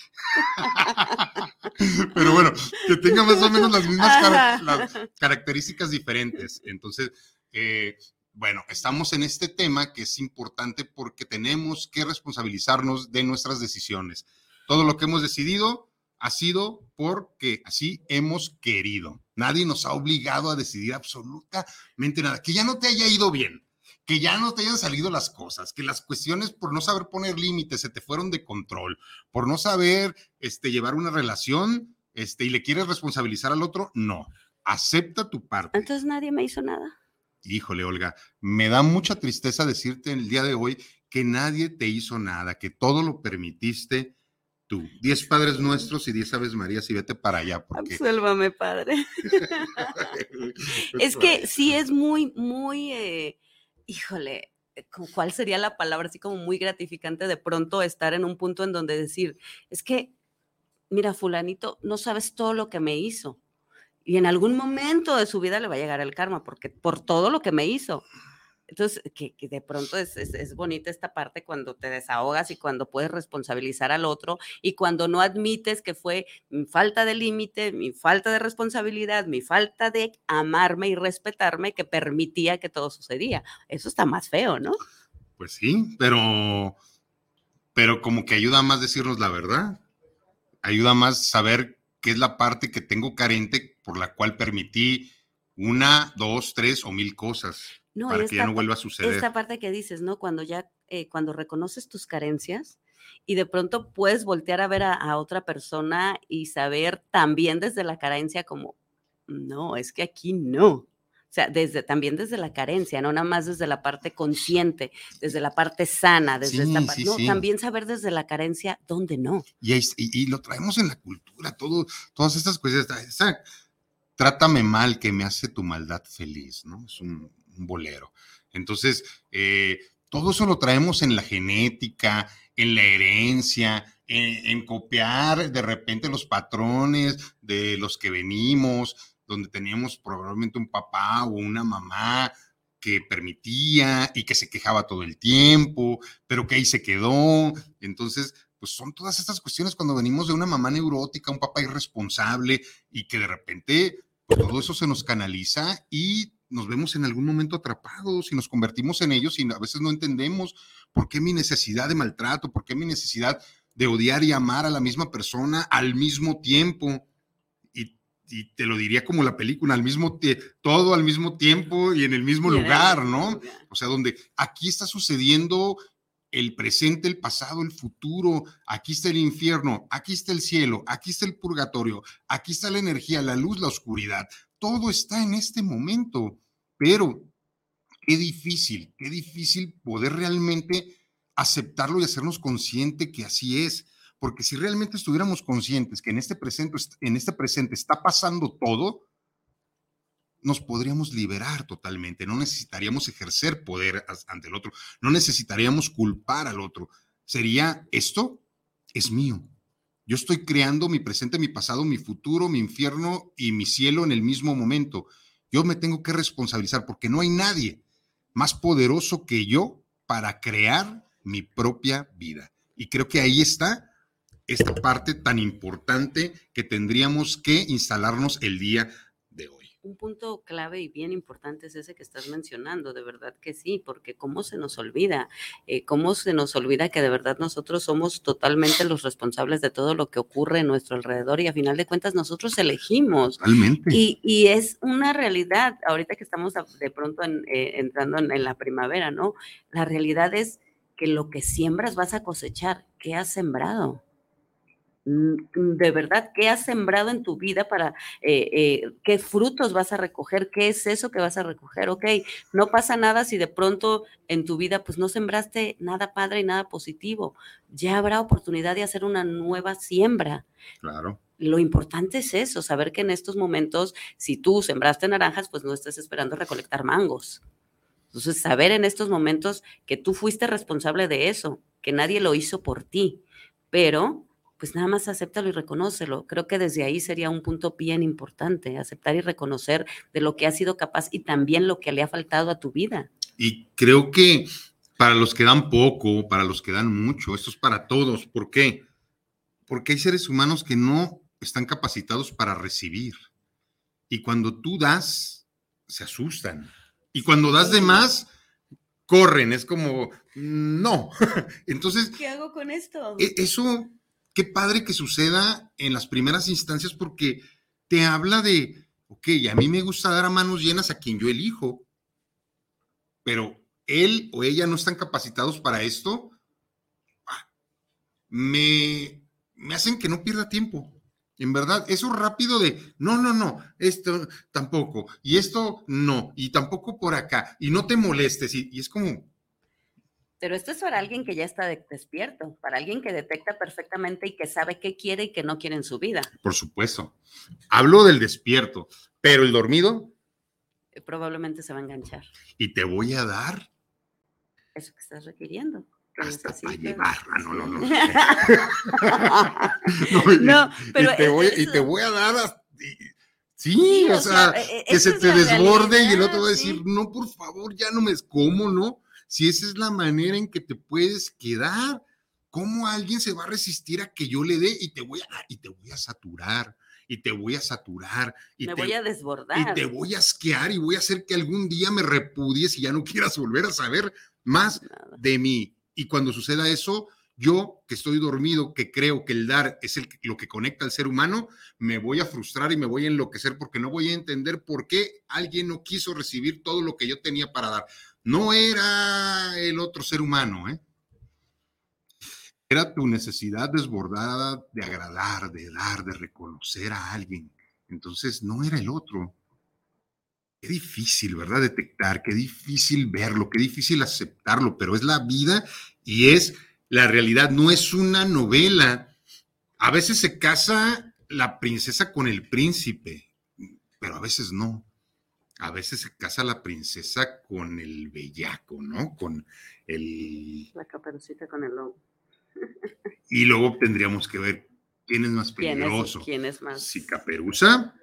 Pero bueno, que tenga más o menos las mismas características diferentes. Entonces, eh, bueno, estamos en este tema que es importante porque tenemos que responsabilizarnos de nuestras decisiones. Todo lo que hemos decidido ha sido porque así hemos querido. Nadie nos ha obligado a decidir absolutamente nada. Que ya no te haya ido bien, que ya no te hayan salido las cosas, que las cuestiones por no saber poner límites se te fueron de control, por no saber este, llevar una relación este, y le quieres responsabilizar al otro, no. Acepta tu parte. Entonces nadie me hizo nada híjole, Olga, me da mucha tristeza decirte en el día de hoy que nadie te hizo nada, que todo lo permitiste tú. Diez Padres Nuestros y diez Aves Marías y vete para allá. Porque... Absuélvame, Padre. es que sí es muy, muy, eh, híjole, ¿cuál sería la palabra? Así como muy gratificante de pronto estar en un punto en donde decir, es que, mira, fulanito, no sabes todo lo que me hizo y en algún momento de su vida le va a llegar el karma, porque por todo lo que me hizo. Entonces, que, de pronto es, es, bonita esta parte cuando te desahogas y cuando puedes responsabilizar al otro y cuando no admites que fue mi falta de límite, mi falta de responsabilidad, mi falta de amarme y respetarme que permitía que todo sucedía. Eso está más feo, ¿no? Pues sí, pero, pero como que ayuda más decirnos la verdad. Ayuda más saber qué es la parte que tengo carente por la cual permití una, dos, tres o mil cosas para que ya no vuelva a suceder. Esta parte que dices, ¿no? Cuando ya, eh, cuando reconoces tus carencias y de pronto puedes voltear a ver a, otra persona y saber también desde la carencia como, no, es que aquí no. O sea, desde, también desde la carencia, no nada más desde la parte consciente, desde la parte sana, desde esta parte. no, también saber desde la carencia dónde no. Y, y, lo traemos en la cultura, todo, todas estas cosas. trátame mal, que me hace tu maldad feliz, ¿no? Es un, bolero. Entonces, eh, todo eso lo traemos en la genética, en la herencia, en, copiar de repente los patrones de los que venimos, donde teníamos probablemente un papá o una mamá que permitía y que se quejaba todo el tiempo, pero que ahí se quedó. Entonces, pues son todas estas cuestiones cuando venimos de una mamá neurótica, un papá irresponsable y que de repente pues, todo eso se nos canaliza y nos vemos en algún momento atrapados y nos convertimos en ellos y a veces no entendemos por qué mi necesidad de maltrato, por qué mi necesidad de odiar y amar a la misma persona al mismo tiempo y te lo diría como la película, al mismo todo al mismo tiempo y en el mismo lugar, ¿no? O sea, donde aquí está sucediendo el presente, el pasado, el futuro, aquí está el infierno, aquí está el cielo, aquí está el purgatorio, aquí está la energía, la luz, la oscuridad, todo está en este momento, pero qué difícil, qué difícil poder realmente aceptarlo y hacernos consciente que así es porque si realmente estuviéramos conscientes que en este presente, en este presente está pasando todo, nos podríamos liberar totalmente, no necesitaríamos ejercer poder ante el otro, no necesitaríamos culpar al otro. Sería, esto es mío. Yo estoy creando mi presente, mi pasado, mi futuro, mi infierno y mi cielo en el mismo momento. Yo me tengo que responsabilizar porque no hay nadie más poderoso que yo para crear mi propia vida. Y creo que ahí está esta parte tan importante que tendríamos que instalarnos el día de hoy. un punto clave y bien importante es ese que estás mencionando, de verdad que sí, porque cómo se nos olvida, eh, cómo se nos olvida que de verdad nosotros somos totalmente los responsables de todo lo que ocurre en nuestro alrededor y a final de cuentas nosotros elegimos. Totalmente. Y, y es una realidad, ahorita que estamos de pronto en, eh, entrando en, en la primavera, ¿no? La realidad es que lo que siembras vas a cosechar. ¿Qué has sembrado? De verdad, ¿qué has sembrado en tu vida para eh, eh, qué frutos vas a recoger? ¿Qué es eso que vas a recoger? Ok, no pasa nada si de pronto en tu vida pues no sembraste nada padre y nada positivo. Ya habrá oportunidad de hacer una nueva siembra. Claro. Lo importante es eso, saber que en estos momentos, si tú sembraste naranjas, pues no estés esperando recolectar mangos. Entonces, saber en estos momentos que tú fuiste responsable de eso, que nadie lo hizo por ti, pero pues nada más acéptalo y reconócelo. Creo que desde ahí sería un punto bien importante, aceptar y reconocer de lo que has sido capaz y también lo que le ha faltado a tu vida. Y creo que para los que dan poco, para los que dan mucho, esto es para todos. ¿Por qué? Porque hay seres humanos que no están capacitados para recibir. Y cuando tú das, se asustan. Y cuando das de más, corren. Es como, no. Entonces, ¿qué hago con esto? e- eso qué padre que suceda en las primeras instancias porque te habla de, ok, a mí me gusta dar a manos llenas a quien yo elijo, pero él o ella no están capacitados para esto, ah, me, me hacen que no pierda tiempo. En verdad, eso rápido de, no, no, no, esto tampoco, y esto no, y tampoco por acá, y no te molestes, y, y es como, Pero esto es para alguien que ya está de- despierto, para alguien que detecta perfectamente y que sabe qué quiere y qué no quiere en su vida. por supuesto, hablo del despierto, pero el dormido, Eh, Probablemente se va a enganchar. y te voy a dar Eso que estás requiriendo. que hasta para necesitas. llevar. Ah, no, no, no. No, y- y pero te voy, es- y te voy a dar. hasta- y- Sí, Sí, o sea, eh, eh, que se es te desborde y el otro va a decir, sí. no, por favor, ya no me ¿cómo no? Si esa es la manera en que te puedes quedar, ¿cómo alguien se va a resistir a que yo le dé y te voy a, y te voy a saturar? Y te voy a saturar. Y Me te, voy a y desbordar. te voy a asquear y voy a hacer que algún día me repudies y ya no quieras volver a saber más Nada. de mí. Y cuando suceda eso, yo que estoy dormido, que creo que el dar es el, lo que conecta al ser humano, me voy a frustrar y me voy a enloquecer porque no voy a entender por qué alguien no quiso recibir todo lo que yo tenía para dar. No era el otro ser humano, ¿eh? Era tu necesidad desbordada de agradar, de dar, de reconocer a alguien. Entonces no era el otro. Qué difícil, ¿verdad? Detectar, qué difícil verlo, qué difícil aceptarlo, pero es la vida y es la realidad, no es una novela. A veces se casa la princesa con el príncipe, pero a veces no. A veces se casa la princesa con el bellaco, ¿no? Con el... La caperucita con el lobo. Y luego tendríamos que ver quién es más ¿Quién peligroso. es, quién es más? Si Caperuza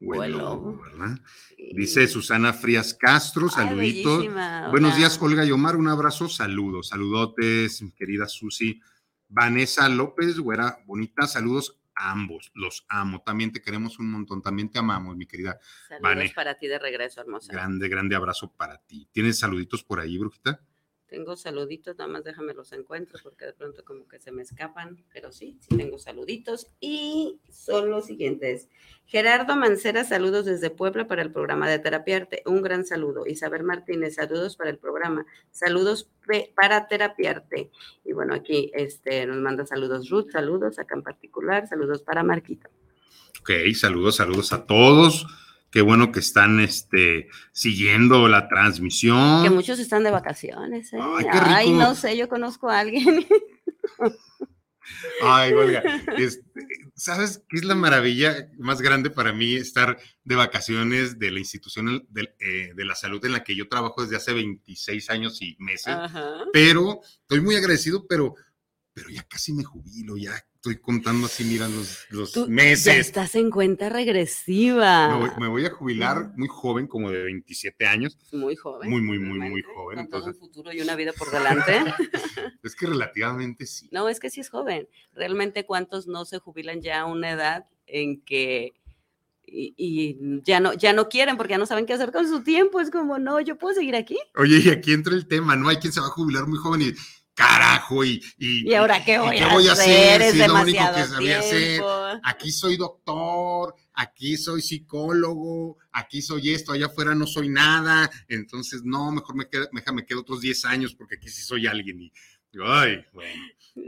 o el lobo. ¿verdad? Sí. Dice Susana Frías Castro, saluditos. Buenos hola. días, Olga y Omar, un abrazo, saludos, saludotes, querida Susi. Vanessa López, güera bonita, saludos ambos, los amo, también te queremos un montón, también te amamos, mi querida. Saludos Vane. para ti de regreso, hermosa. Grande, grande abrazo para ti. ¿Tienes saluditos por ahí, brujita? Tengo saluditos, nada más déjame los encuentro porque de pronto como que se me escapan, pero sí, sí tengo saluditos y son los siguientes. Gerardo Mancera, saludos desde Puebla para el programa de Terapiarte, un gran saludo. Isabel Martínez, saludos para el programa, saludos para Terapiarte. Y bueno, aquí este, nos manda saludos Ruth, saludos acá en particular, saludos para Marquito. Ok, saludos, saludos a todos. Qué bueno que están este, siguiendo la transmisión. Que muchos están de vacaciones, ¿eh? Ay, qué Ay, rico. no sé, yo conozco a alguien. Ay, Olga, este, ¿sabes qué es la maravilla más grande para mí estar de vacaciones de la institución de, eh, de la salud en la que yo trabajo desde hace 26 años y meses? Ajá. Pero estoy muy agradecido, pero, pero ya casi me jubilo, ya estoy contando así, mira, los, los Tú Ya meses. estás en cuenta regresiva. Me voy, me voy a jubilar muy joven, como de 27 años. Muy joven. Muy, muy, muy, muy joven, Con todo un entonces- futuro y una vida por delante. Es que relativamente sí. no, es que sí es joven. Realmente, ¿cuántos no se jubilan ya a una edad en que y, ya, no, ya no quieren porque ya no saben qué hacer con su tiempo. Es como, no, yo puedo seguir aquí. Oye, y aquí entra el tema, ¿no? Hay quien se va a jubilar muy joven y carajo, y, y, ¿Y ahora qué voy, a, hacer? Es lo único que sabía hacer. Aquí soy doctor, aquí soy psicólogo, aquí soy esto, allá afuera no soy nada. Entonces, no, mejor me quedo, me quedo otros 10 años porque aquí sí soy alguien. Y, ay, bueno.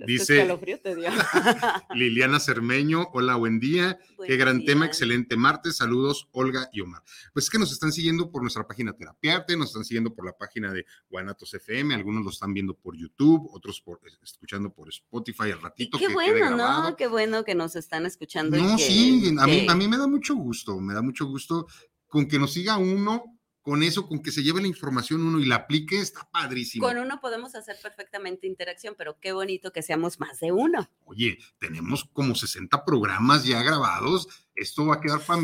Dice Liliana Cermeño, hola, buen día. Qué gran tema, excelente martes. Saludos, Olga y Omar. Pues es que nos están siguiendo por nuestra página Terapiarte, nos están siguiendo por la página de Guanatos FM, algunos lo están viendo por YouTube, otros por, escuchando por Spotify al ratito. Qué bueno, ¿no? Qué bueno que nos están escuchando. No, sí, a, mí, a mí me da mucho gusto, me da mucho gusto con que nos siga uno con eso, con que se lleve la información uno y la aplique, está padrísimo. Con uno podemos hacer perfectamente interacción, pero qué bonito que seamos más de uno. Oye, tenemos como 60 programas ya grabados. Esto va a quedar para,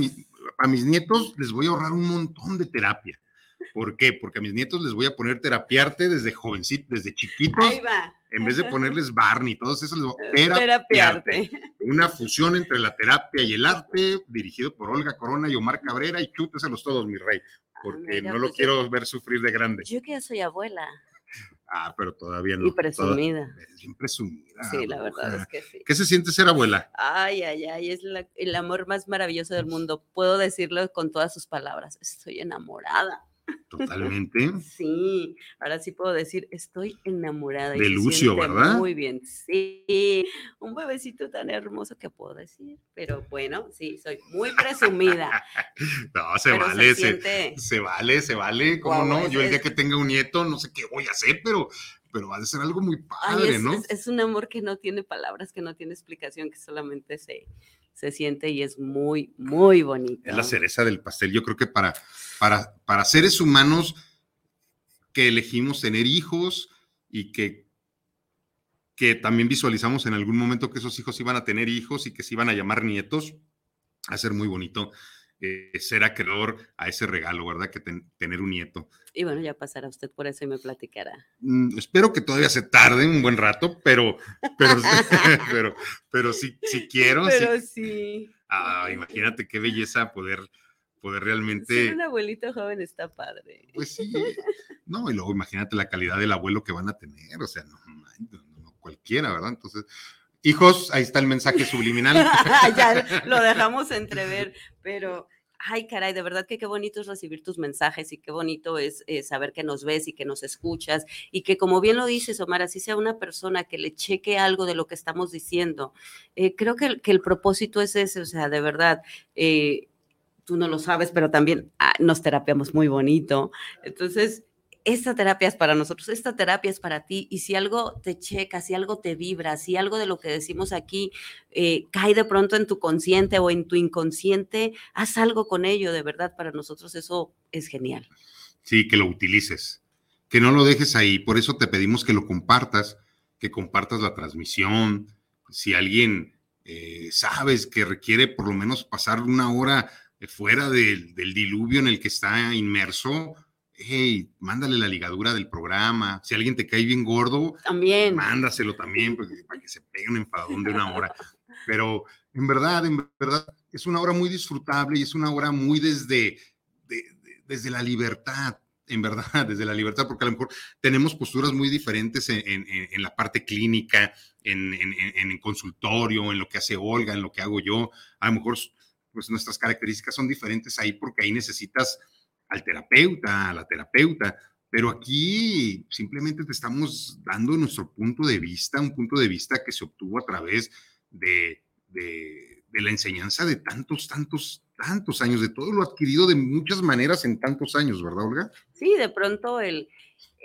para mis nietos, les voy a ahorrar un montón de terapia. ¿Por qué? Porque a mis nietos les voy a poner terapiarte desde jovencito, desde chiquitos. Ahí va. En vez de ponerles Barney, todos esos les voy a terapiarte. Una fusión entre la terapia y el arte, dirigido por Olga Corona y Omar Cabrera, y chúteselos todos, mi rey porque no lo pues quiero ver sufrir de grande. Yo que ya soy abuela. Ah, pero todavía no. Y presumida. bien presumida. Sí, la verdad es que sí. ¿Qué se siente ser abuela? Ay, ay, ay, es el amor más maravilloso del mundo. Puedo decirlo con todas sus palabras. Estoy enamorada. Totalmente. Sí, ahora sí puedo decir, estoy enamorada. De Lucio, ¿verdad? Muy bien, sí. Un bebecito tan hermoso que puedo decir, pero bueno, sí, soy muy presumida. no, se vale, se, vale, se vale, ¿cómo no? Yo el día que tenga un nieto, no sé qué voy a hacer, pero pero va a ser algo muy padre, es, ¿no? es, un amor que no tiene palabras, que no tiene explicación, que solamente se, se siente y es muy, muy bonito. Es la cereza del pastel. Yo creo que para, para, para seres humanos que elegimos tener hijos y que, que también visualizamos en algún momento que esos hijos iban a tener hijos y que se iban a llamar nietos, va a ser muy bonito eh, ser acreedor a ese regalo, ¿verdad? Que tener un nieto. Y bueno, ya pasará usted por eso y me platicará. Mm, espero que todavía se tarde un buen rato, pero, pero, pero, pero sí, sí quiero. Pero sí. Ah, imagínate qué belleza poder, poder realmente. Ser un abuelito joven está padre. Pues sí. No, y luego imagínate la calidad del abuelo que van a tener, o sea, no, no cualquiera, ¿verdad? Entonces, Hijos, ahí está el mensaje subliminal. ya lo dejamos entrever, pero ay, caray, de verdad que qué bonito es recibir tus mensajes y qué bonito es eh, saber que nos ves y que nos escuchas y que como bien lo dices, Omar, así sea una persona que le cheque algo de lo que estamos diciendo. Eh, creo que, que, el propósito es ese, o sea, de verdad. Eh, tú no lo sabes, pero también ah, nos terapiamos muy bonito. Entonces, esta terapia es para nosotros, esta terapia es para ti. Y si algo te checa, si algo te vibra, si algo de lo que decimos aquí eh, cae de pronto en tu consciente o en tu inconsciente, haz algo con ello, de verdad, para nosotros eso es genial. Sí, que lo utilices, que no lo dejes ahí. Por eso te pedimos que lo compartas, que compartas la transmisión. Si alguien eh, sabes que requiere por lo menos pasar una hora fuera del diluvio en el que está inmerso, hey, mándale la ligadura del programa. Si alguien te cae bien gordo, también. Mándaselo también, pues, para que se pegue un enfadón de una hora. Pero en verdad, en verdad, es una hora muy disfrutable y es una hora muy desde, desde la libertad, en verdad, desde la libertad, porque a lo mejor tenemos posturas muy diferentes en, la parte clínica, en, en, consultorio, en lo que hace Olga, en lo que hago yo. A lo mejor pues nuestras características son diferentes ahí porque ahí necesitas al terapeuta, a la terapeuta, pero aquí simplemente te estamos dando nuestro punto de vista, un punto de vista que se obtuvo a través de, de, la enseñanza de tantos, tantos, tantos años, de todo lo adquirido de muchas maneras en tantos años, ¿verdad, Olga? Sí, de pronto el,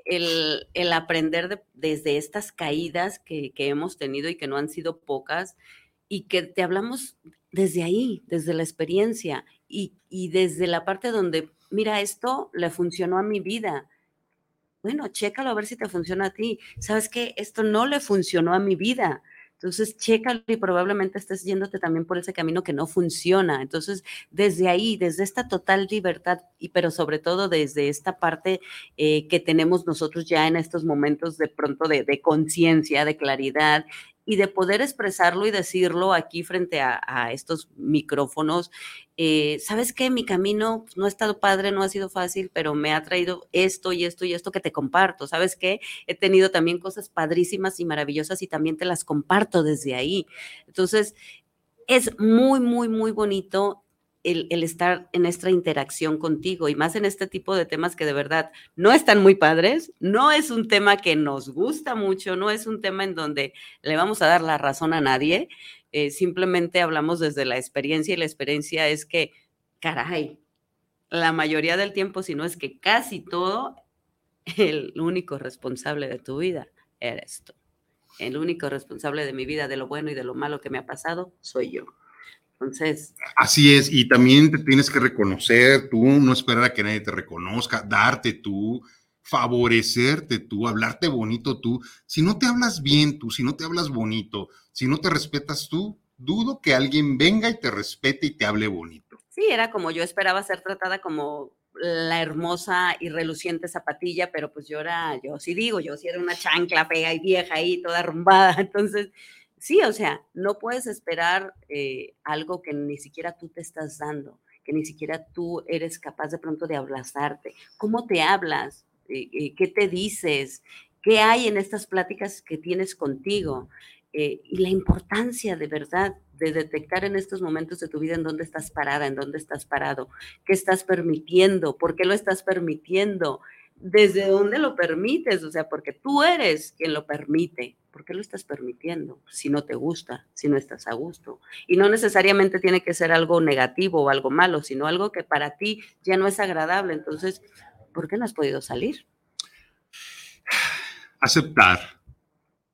el, el aprender desde estas caídas que, que hemos tenido y que no han sido pocas, y que te hablamos desde ahí, desde la experiencia y, y desde la parte donde mira, esto le funcionó a mi vida. Bueno, chécalo a ver si te funciona a ti. ¿Sabes qué? Esto no le funcionó a mi vida. Entonces, chécalo y probablemente estés yéndote también por ese camino que no funciona. Entonces, desde ahí, desde esta total libertad, y pero sobre todo desde esta parte eh, que tenemos nosotros ya en estos momentos de pronto de, de conciencia, de claridad, y de poder expresarlo y decirlo aquí frente a, estos micrófonos. Eh, ¿Sabes qué? Mi camino no ha estado padre, no ha sido fácil, pero me ha traído esto y esto y esto que te comparto. ¿Sabes qué? He tenido también cosas padrísimas y maravillosas y también te las comparto desde ahí. Entonces, es muy, muy, muy bonito el, estar en esta interacción contigo y más en este tipo de temas que de verdad no están muy padres, no es un tema que nos gusta mucho, no es un tema en donde le vamos a dar la razón a nadie, eh, simplemente hablamos desde la experiencia y la experiencia es que, caray, la mayoría del tiempo, si no es que casi todo, el único responsable de tu vida eres tú. El único responsable de mi vida, de lo bueno y de lo malo que me ha pasado, soy yo. Entonces. Así es, y también te tienes que reconocer tú, no esperar a que nadie te reconozca, darte tú, favorecerte tú, hablarte bonito tú. Si no te hablas bien tú, si no te hablas bonito, si no te respetas tú, dudo que alguien venga y te respete y te hable bonito. Sí, era como yo esperaba ser tratada como la hermosa y reluciente zapatilla, pero pues yo era, yo sí digo, yo sí era una chancla fea y vieja ahí, toda arrumbada. Entonces, Sí, o sea, no puedes esperar eh, algo que ni siquiera tú te estás dando, que ni siquiera tú eres capaz de pronto de abrazarte. ¿Cómo te hablas? Eh, eh, ¿Qué te dices? ¿Qué hay en estas pláticas que tienes contigo? y la importancia de verdad de detectar en estos momentos de tu vida en dónde estás parada, en dónde estás parado, qué estás permitiendo, por qué lo estás permitiendo, desde dónde lo permites, o sea, porque tú eres quien lo permite. ¿Por qué lo estás permitiendo? Si no te gusta, si no estás a gusto. Y no necesariamente tiene que ser algo negativo o algo malo, sino algo que para ti ya no es agradable. Entonces, ¿por qué no has podido salir? Aceptar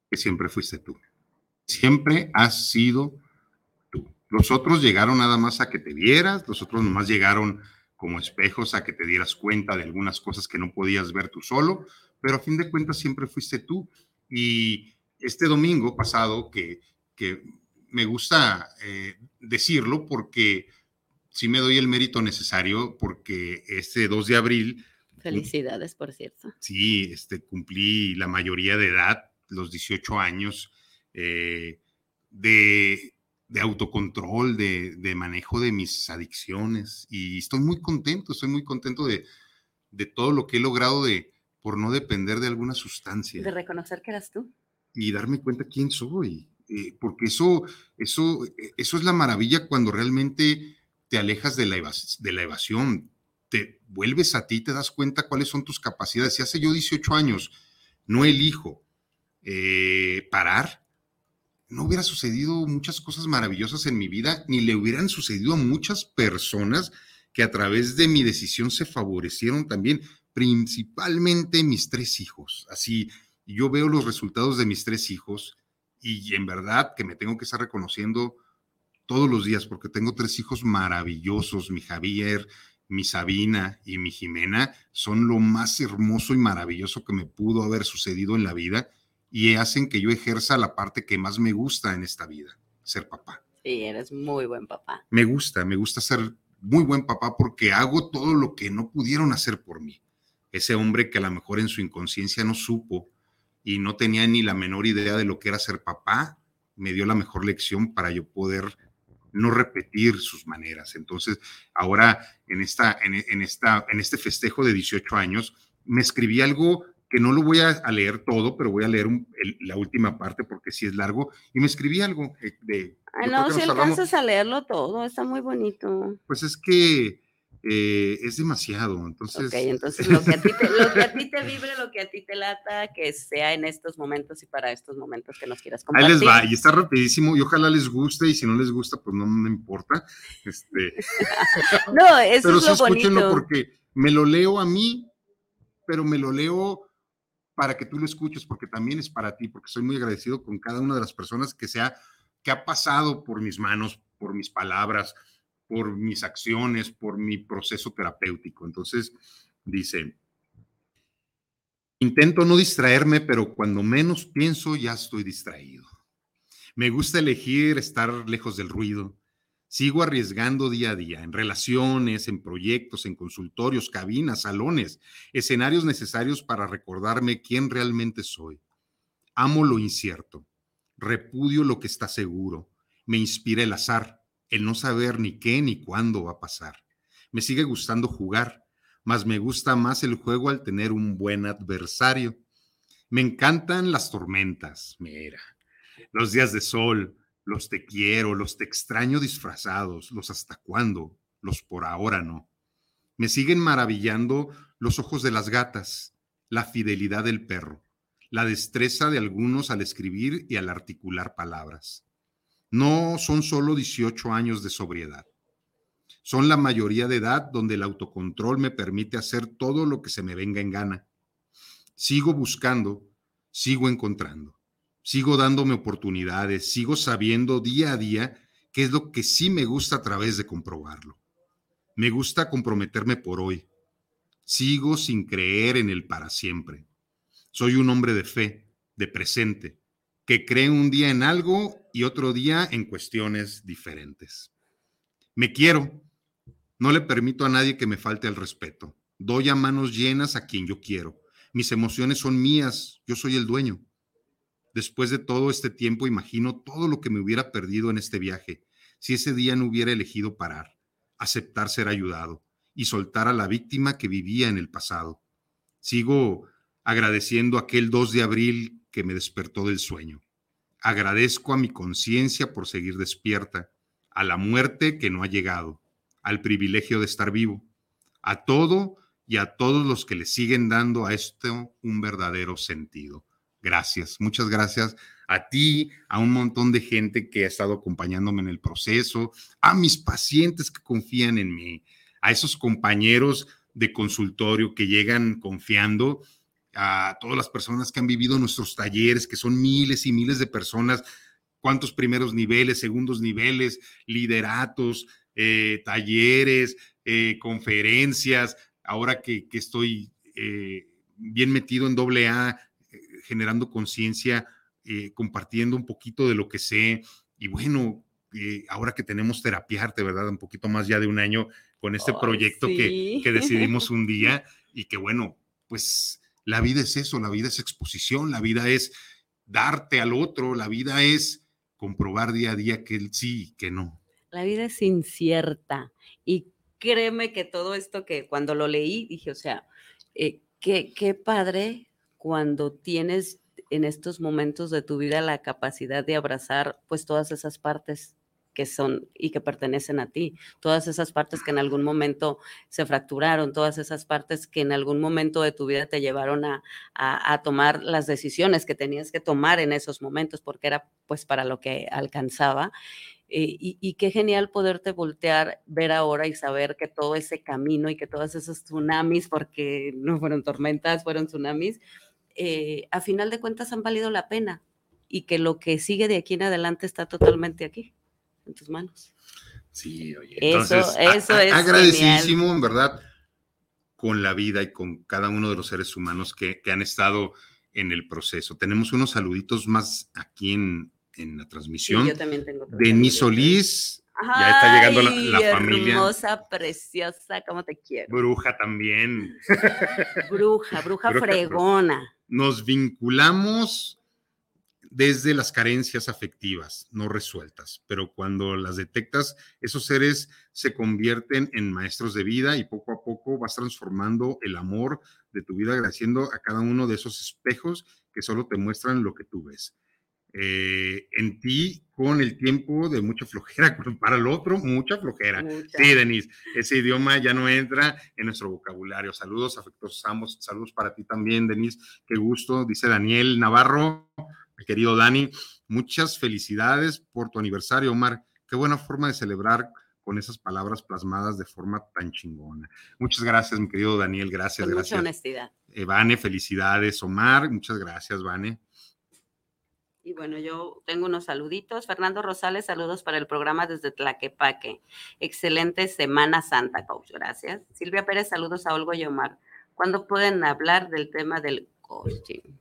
que siempre fuiste tú. Siempre has sido tú. Los otros llegaron nada más a que te vieras, los otros nomás llegaron como espejos a que te dieras cuenta de algunas cosas que no podías ver tú solo, pero a fin de cuentas siempre fuiste tú. Y este domingo pasado, que, que me gusta eh, decirlo porque sí me doy el mérito necesario, porque este 2 de abril... Felicidades, por cierto. Sí, este, cumplí la mayoría de edad, los 18 años, eh, de de autocontrol, de, manejo de mis adicciones y estoy muy contento, estoy muy contento de, todo lo que he logrado de por no depender de alguna sustancia. De reconocer que eras tú. Y darme cuenta quién soy, eh, porque eso, eso, eso es la maravilla cuando realmente te alejas de la, de la evasión, te vuelves a ti, te das cuenta cuáles son tus capacidades. Si hace yo 18 años no elijo eh, parar, no hubiera sucedido muchas cosas maravillosas en mi vida, ni le hubieran sucedido a muchas personas que a través de mi decisión se favorecieron también, principalmente mis tres hijos. Así, yo veo los resultados de mis tres hijos y en verdad que me tengo que estar reconociendo todos los días porque tengo tres hijos maravillosos, mi Javier, mi Sabina y mi Jimena, son lo más hermoso y maravilloso que me pudo haber sucedido en la vida y hacen que yo ejerza la parte que más me gusta en esta vida, ser papá. Sí, eres muy buen papá. Me gusta, me gusta ser muy buen papá porque hago todo lo que no pudieron hacer por mí. Ese hombre que a lo mejor en su inconsciencia no supo y no tenía ni la menor idea de lo que era ser papá, me dio la mejor lección para yo poder no repetir sus maneras. Entonces, ahora en, esta, en, esta, en este festejo de 18 años, me escribí algo que no lo voy a, leer todo, pero voy a leer la última parte porque sí es largo. Y me escribí algo eh, de... Ay, no, si alcanzas a leerlo todo, está muy bonito. Pues es que eh, es demasiado, entonces... Ok, entonces lo que, a ti te, lo que a ti te vibre, lo que a ti te lata, que sea en estos momentos y para estos momentos que nos quieras compartir. Ahí les va, y está rapidísimo, y ojalá les guste, y si no les gusta, pues no me importa. Este... no, eso pero es lo sí, escúchenlo porque me lo leo a mí, pero me lo leo para que tú lo escuches, porque también es para ti, porque soy muy agradecido con cada una de las personas que, sea, que ha pasado por mis manos, por mis palabras, por mis acciones, por mi proceso terapéutico. Entonces, dice, intento no distraerme, pero cuando menos pienso ya estoy distraído. Me gusta elegir estar lejos del ruido Sigo arriesgando día a día en relaciones, en proyectos, en consultorios, cabinas, salones, escenarios necesarios para recordarme quién realmente soy. Amo lo incierto. repudio lo que está seguro. Me inspira el azar, el no saber ni qué ni cuándo va a pasar. Me sigue gustando jugar, mas me gusta más el juego al tener un buen adversario. Me encantan las tormentas, mira, los días de sol, los te quiero, los te extraño disfrazados, los hasta cuándo, los por ahora no. Me siguen maravillando los ojos de las gatas, la fidelidad del perro, la destreza de algunos al escribir y al articular palabras. No son solo 18 años de sobriedad. Son la mayoría de edad donde el autocontrol me permite hacer todo lo que se me venga en gana. Sigo buscando, sigo encontrando, sigo dándome oportunidades, sigo sabiendo día a día qué es lo que sí me gusta a través de comprobarlo. Me gusta comprometerme por hoy. Sigo sin creer en el para siempre. Soy un hombre de fe, de presente, que cree un día en algo y otro día en cuestiones diferentes. Me quiero. No le permito a nadie que me falte el respeto. Doy a manos llenas a quien yo quiero. Mis emociones son mías. Yo soy el dueño. Después de todo este tiempo, imagino todo lo que me hubiera perdido en este viaje si ese día no hubiera elegido parar aceptar ser ayudado y soltar a la víctima que vivía en el pasado. Sigo agradeciendo aquel 2 de abril que me despertó del sueño. Agradezco a mi conciencia por seguir despierta, a la muerte que no ha llegado, al privilegio de estar vivo, a todo y a todos los que le siguen dando a esto un verdadero sentido. Gracias, muchas gracias a ti, a un montón de gente que ha estado acompañándome en el proceso, a mis pacientes que confían en mí, a esos compañeros de consultorio que llegan confiando, a todas las personas que han vivido nuestros talleres, que son miles y miles de personas, cuántos primeros niveles, segundos niveles, lideratos, eh, talleres, eh, conferencias, ahora que, estoy eh, bien metido en doble A, generando conciencia eh, compartiendo un poquito de lo que sé. Y bueno, eh, ahora que tenemos Terapiarte, ¿verdad? Un poquito más ya de un año con este proyecto que, que decidimos un día y que bueno, pues la vida es eso, la vida es exposición, la vida es darte al otro, la vida es comprobar día a día que él sí, que no. La vida es incierta y créeme que todo esto que cuando lo leí dije, o sea, eh, qué, qué padre cuando tienes en estos momentos de tu vida la capacidad de abrazar pues todas esas partes que son y que pertenecen a ti, todas esas partes que en algún momento se fracturaron, todas esas partes que en algún momento de tu vida te llevaron a, a, tomar las decisiones que tenías que tomar en esos momentos, porque era pues para lo que alcanzaba. Eh, y, y, qué genial poderte voltear, ver ahora y saber que todo ese camino y que todos esos tsunamis, porque no fueron tormentas, fueron tsunamis, eh, a final de cuentas han valido la pena y que lo que sigue de aquí en adelante está totalmente aquí, en tus manos. Sí, oye. Entonces, eso, es agradecidísimo, en verdad, con la vida y con cada uno de los seres humanos que, han estado en el proceso. Tenemos unos saluditos más aquí en, la transmisión. yo también tengo. Denis Solís, ya está llegando la, la familia. Hermosa, preciosa, ¿cómo te quiero? Bruja también. Bruja, bruja, fregona. Nos vinculamos desde las carencias afectivas no resueltas, pero cuando las detectas, esos seres se convierten en maestros de vida y poco a poco vas transformando el amor de tu vida agradeciendo a cada uno de esos espejos que solo te muestran lo que tú ves. Eh, en ti con el tiempo de mucha flojera, para el otro mucha flojera. Sí, Denise, ese idioma ya no entra en nuestro vocabulario. Saludos afectuosos ambos, saludos para ti también, Denise, qué gusto, dice Daniel Navarro, mi querido Dani, muchas felicidades por tu aniversario, Omar, qué buena forma de celebrar con esas palabras plasmadas de forma tan chingona. Muchas gracias, mi querido Daniel, gracias, con gracias. Mucha honestidad. Eh, Vane, felicidades, Omar, muchas gracias, Vane. Y bueno, yo tengo unos saluditos. Fernando Rosales, saludos para el programa desde Tlaquepaque. Excelente Semana Santa, coach. Gracias. Silvia Pérez, saludos a Olgo y Omar. ¿Cuándo pueden hablar del tema del ghosting?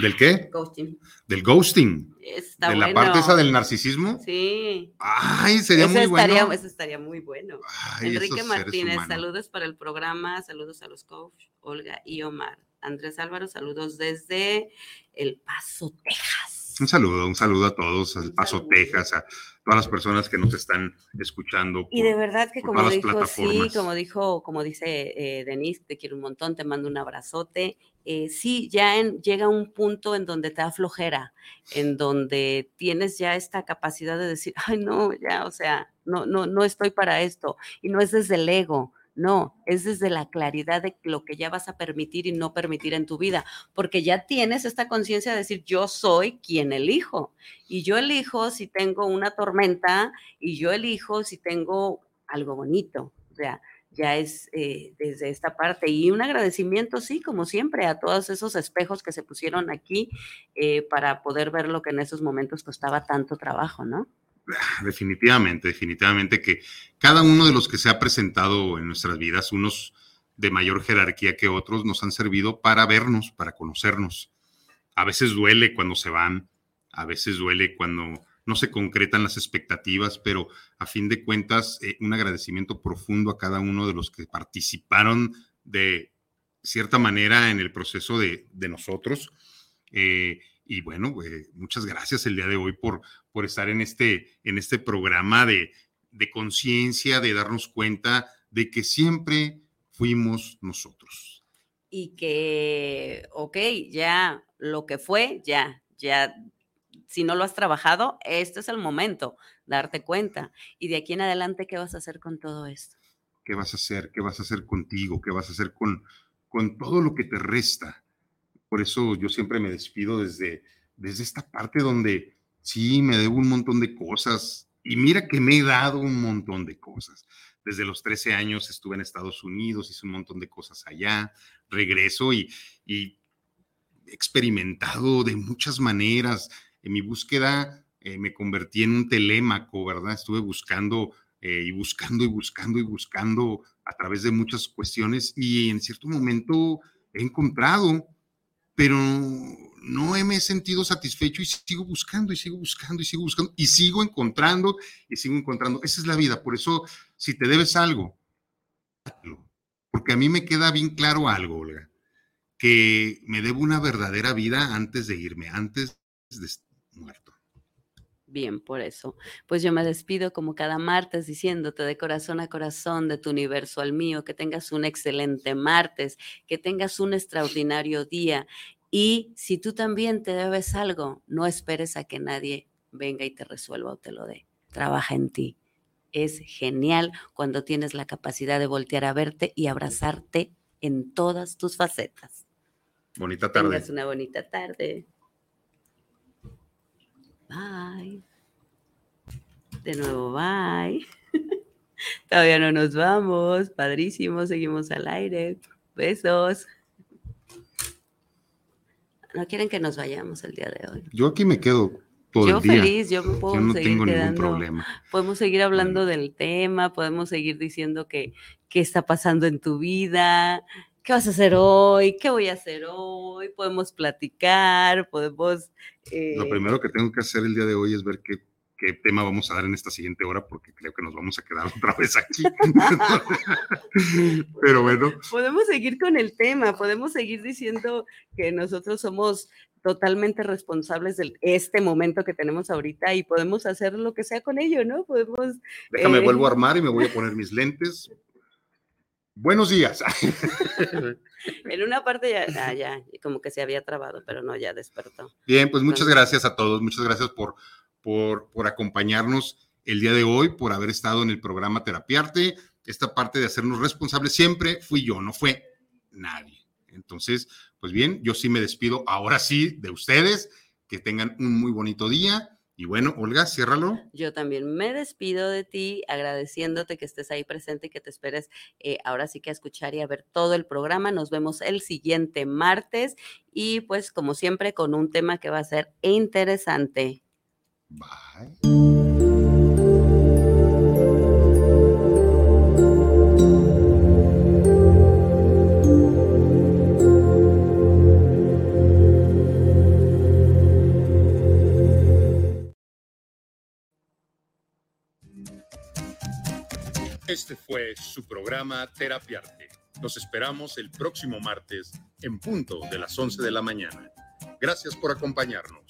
¿Del qué? Ghosting. Del ghosting. Está ¿De la parte esa del narcisismo? Sí. Ay, sería muy estaría, bueno. Eso estaría muy bueno. Enrique Martínez, saludos para el programa, saludos a los coach, Olga y Omar. Andrés Álvaro, saludos desde El Paso, Texas. Un saludo, un saludo a todos, a Paso, Texas, a todas las personas que nos están escuchando. y de verdad que como dijo, sí, como dijo, como dice eh, Denise, te quiero un montón, te mando un abrazote. Eh, sí, ya llega un punto en donde te da flojera, en donde tienes ya esta capacidad de decir, ay, no, ya, o sea, no, no, no estoy para esto. Y no es desde el ego, no, es desde la claridad de lo que ya vas a permitir y no permitir en tu vida, porque ya tienes esta conciencia de decir, yo soy quien elijo. Y yo elijo si tengo una tormenta y yo elijo si tengo algo bonito. O sea, ya es eh, desde esta parte. Y un agradecimiento, sí, como siempre, a todos esos espejos que se pusieron aquí eh, para poder ver lo que en esos momentos costaba tanto trabajo, ¿no? Definitivamente, definitivamente que cada uno de los que se ha presentado en nuestras vidas, unos de mayor jerarquía que otros, nos han servido para vernos, para conocernos. A veces duele cuando se van, a veces duele cuando no se concretan las expectativas, pero a fin de cuentas, eh, un agradecimiento profundo a cada uno de los que participaron de cierta manera en el proceso de, nosotros. Eh, y bueno, eh, muchas gracias el día de hoy por, por estar en este, en este programa de, de conciencia, de darnos cuenta de que siempre fuimos nosotros. Y que, ok, ya lo que fue, ya, ya, si no lo has trabajado, este es el momento, darte cuenta. Y de aquí en adelante, ¿qué vas a hacer con todo esto? ¿Qué vas a hacer? ¿Qué vas a hacer contigo? ¿Qué vas a hacer con, con todo lo que te resta? Por eso yo siempre me despido desde, desde esta parte donde sí, me debo un montón de cosas. Y mira que me he dado un montón de cosas. Desde los 13 años estuve en Estados Unidos, hice un montón de cosas allá, regreso y, y experimentado de muchas maneras. En mi búsqueda eh, me convertí en un telémaco, ¿verdad? Estuve buscando eh, y buscando y buscando y buscando a través de muchas cuestiones y en cierto momento he encontrado pero no me he sentido satisfecho y sigo buscando y sigo buscando y sigo buscando y sigo encontrando y sigo encontrando. Esa es la vida. Por eso, si te debes algo, porque a mí me queda bien claro algo, Olga, que me debo una verdadera vida antes de irme, antes de bien por eso. Pues yo me despido como cada martes diciéndote de corazón a corazón, de tu universo al mío, que tengas un excelente martes, que tengas un extraordinario día. Y si tú también te debes algo, no esperes a que nadie venga y te resuelva o te lo dé. Trabaja en ti. Es genial cuando tienes la capacidad de voltear a verte y abrazarte en todas tus facetas. Bonita tarde. Tengas una bonita tarde. Bye. De nuevo, bye. Todavía no nos vamos. Padrísimo, seguimos al aire. Besos. No quieren que nos vayamos el día de hoy. Yo aquí me quedo todo yo el día. feliz, yo me puedo no seguir tengo ningún problema. Podemos seguir hablando del tema, podemos seguir diciendo que qué está pasando en tu vida, ¿qué vas a hacer hoy? ¿Qué voy a hacer hoy? Podemos platicar, podemos... Eh... Lo primero que tengo que hacer el día de hoy es ver qué, qué, tema vamos a dar en esta siguiente hora, porque creo que nos vamos a quedar otra vez aquí. Pero bueno. Podemos seguir con el tema, podemos seguir diciendo que nosotros somos totalmente responsables de este momento que tenemos ahorita y podemos hacer lo que sea con ello, ¿no? Podemos... Déjame, eh... vuelvo a armar y me voy a poner mis lentes, Buenos días. en una parte ya, ah, ya, como que se había trabado, pero no, ya despertó. Bien, pues muchas gracias a todos, muchas gracias por, por, por acompañarnos el día de hoy, por haber estado en el programa Terapiarte. Esta parte de hacernos responsables siempre fui yo, no fue nadie. Entonces, pues bien, yo sí me despido ahora sí de ustedes, que tengan un muy bonito día y bueno, Olga, ciérralo. Yo también me despido de ti agradeciéndote que estés ahí presente y que te esperes eh, ahora sí que a escuchar y a ver todo el programa. Nos vemos el siguiente martes y pues como siempre con un tema que va a ser interesante. Bye. Este fue su programa Terapiarte. Nos esperamos el próximo martes en punto de las 11 de la mañana. Gracias por acompañarnos.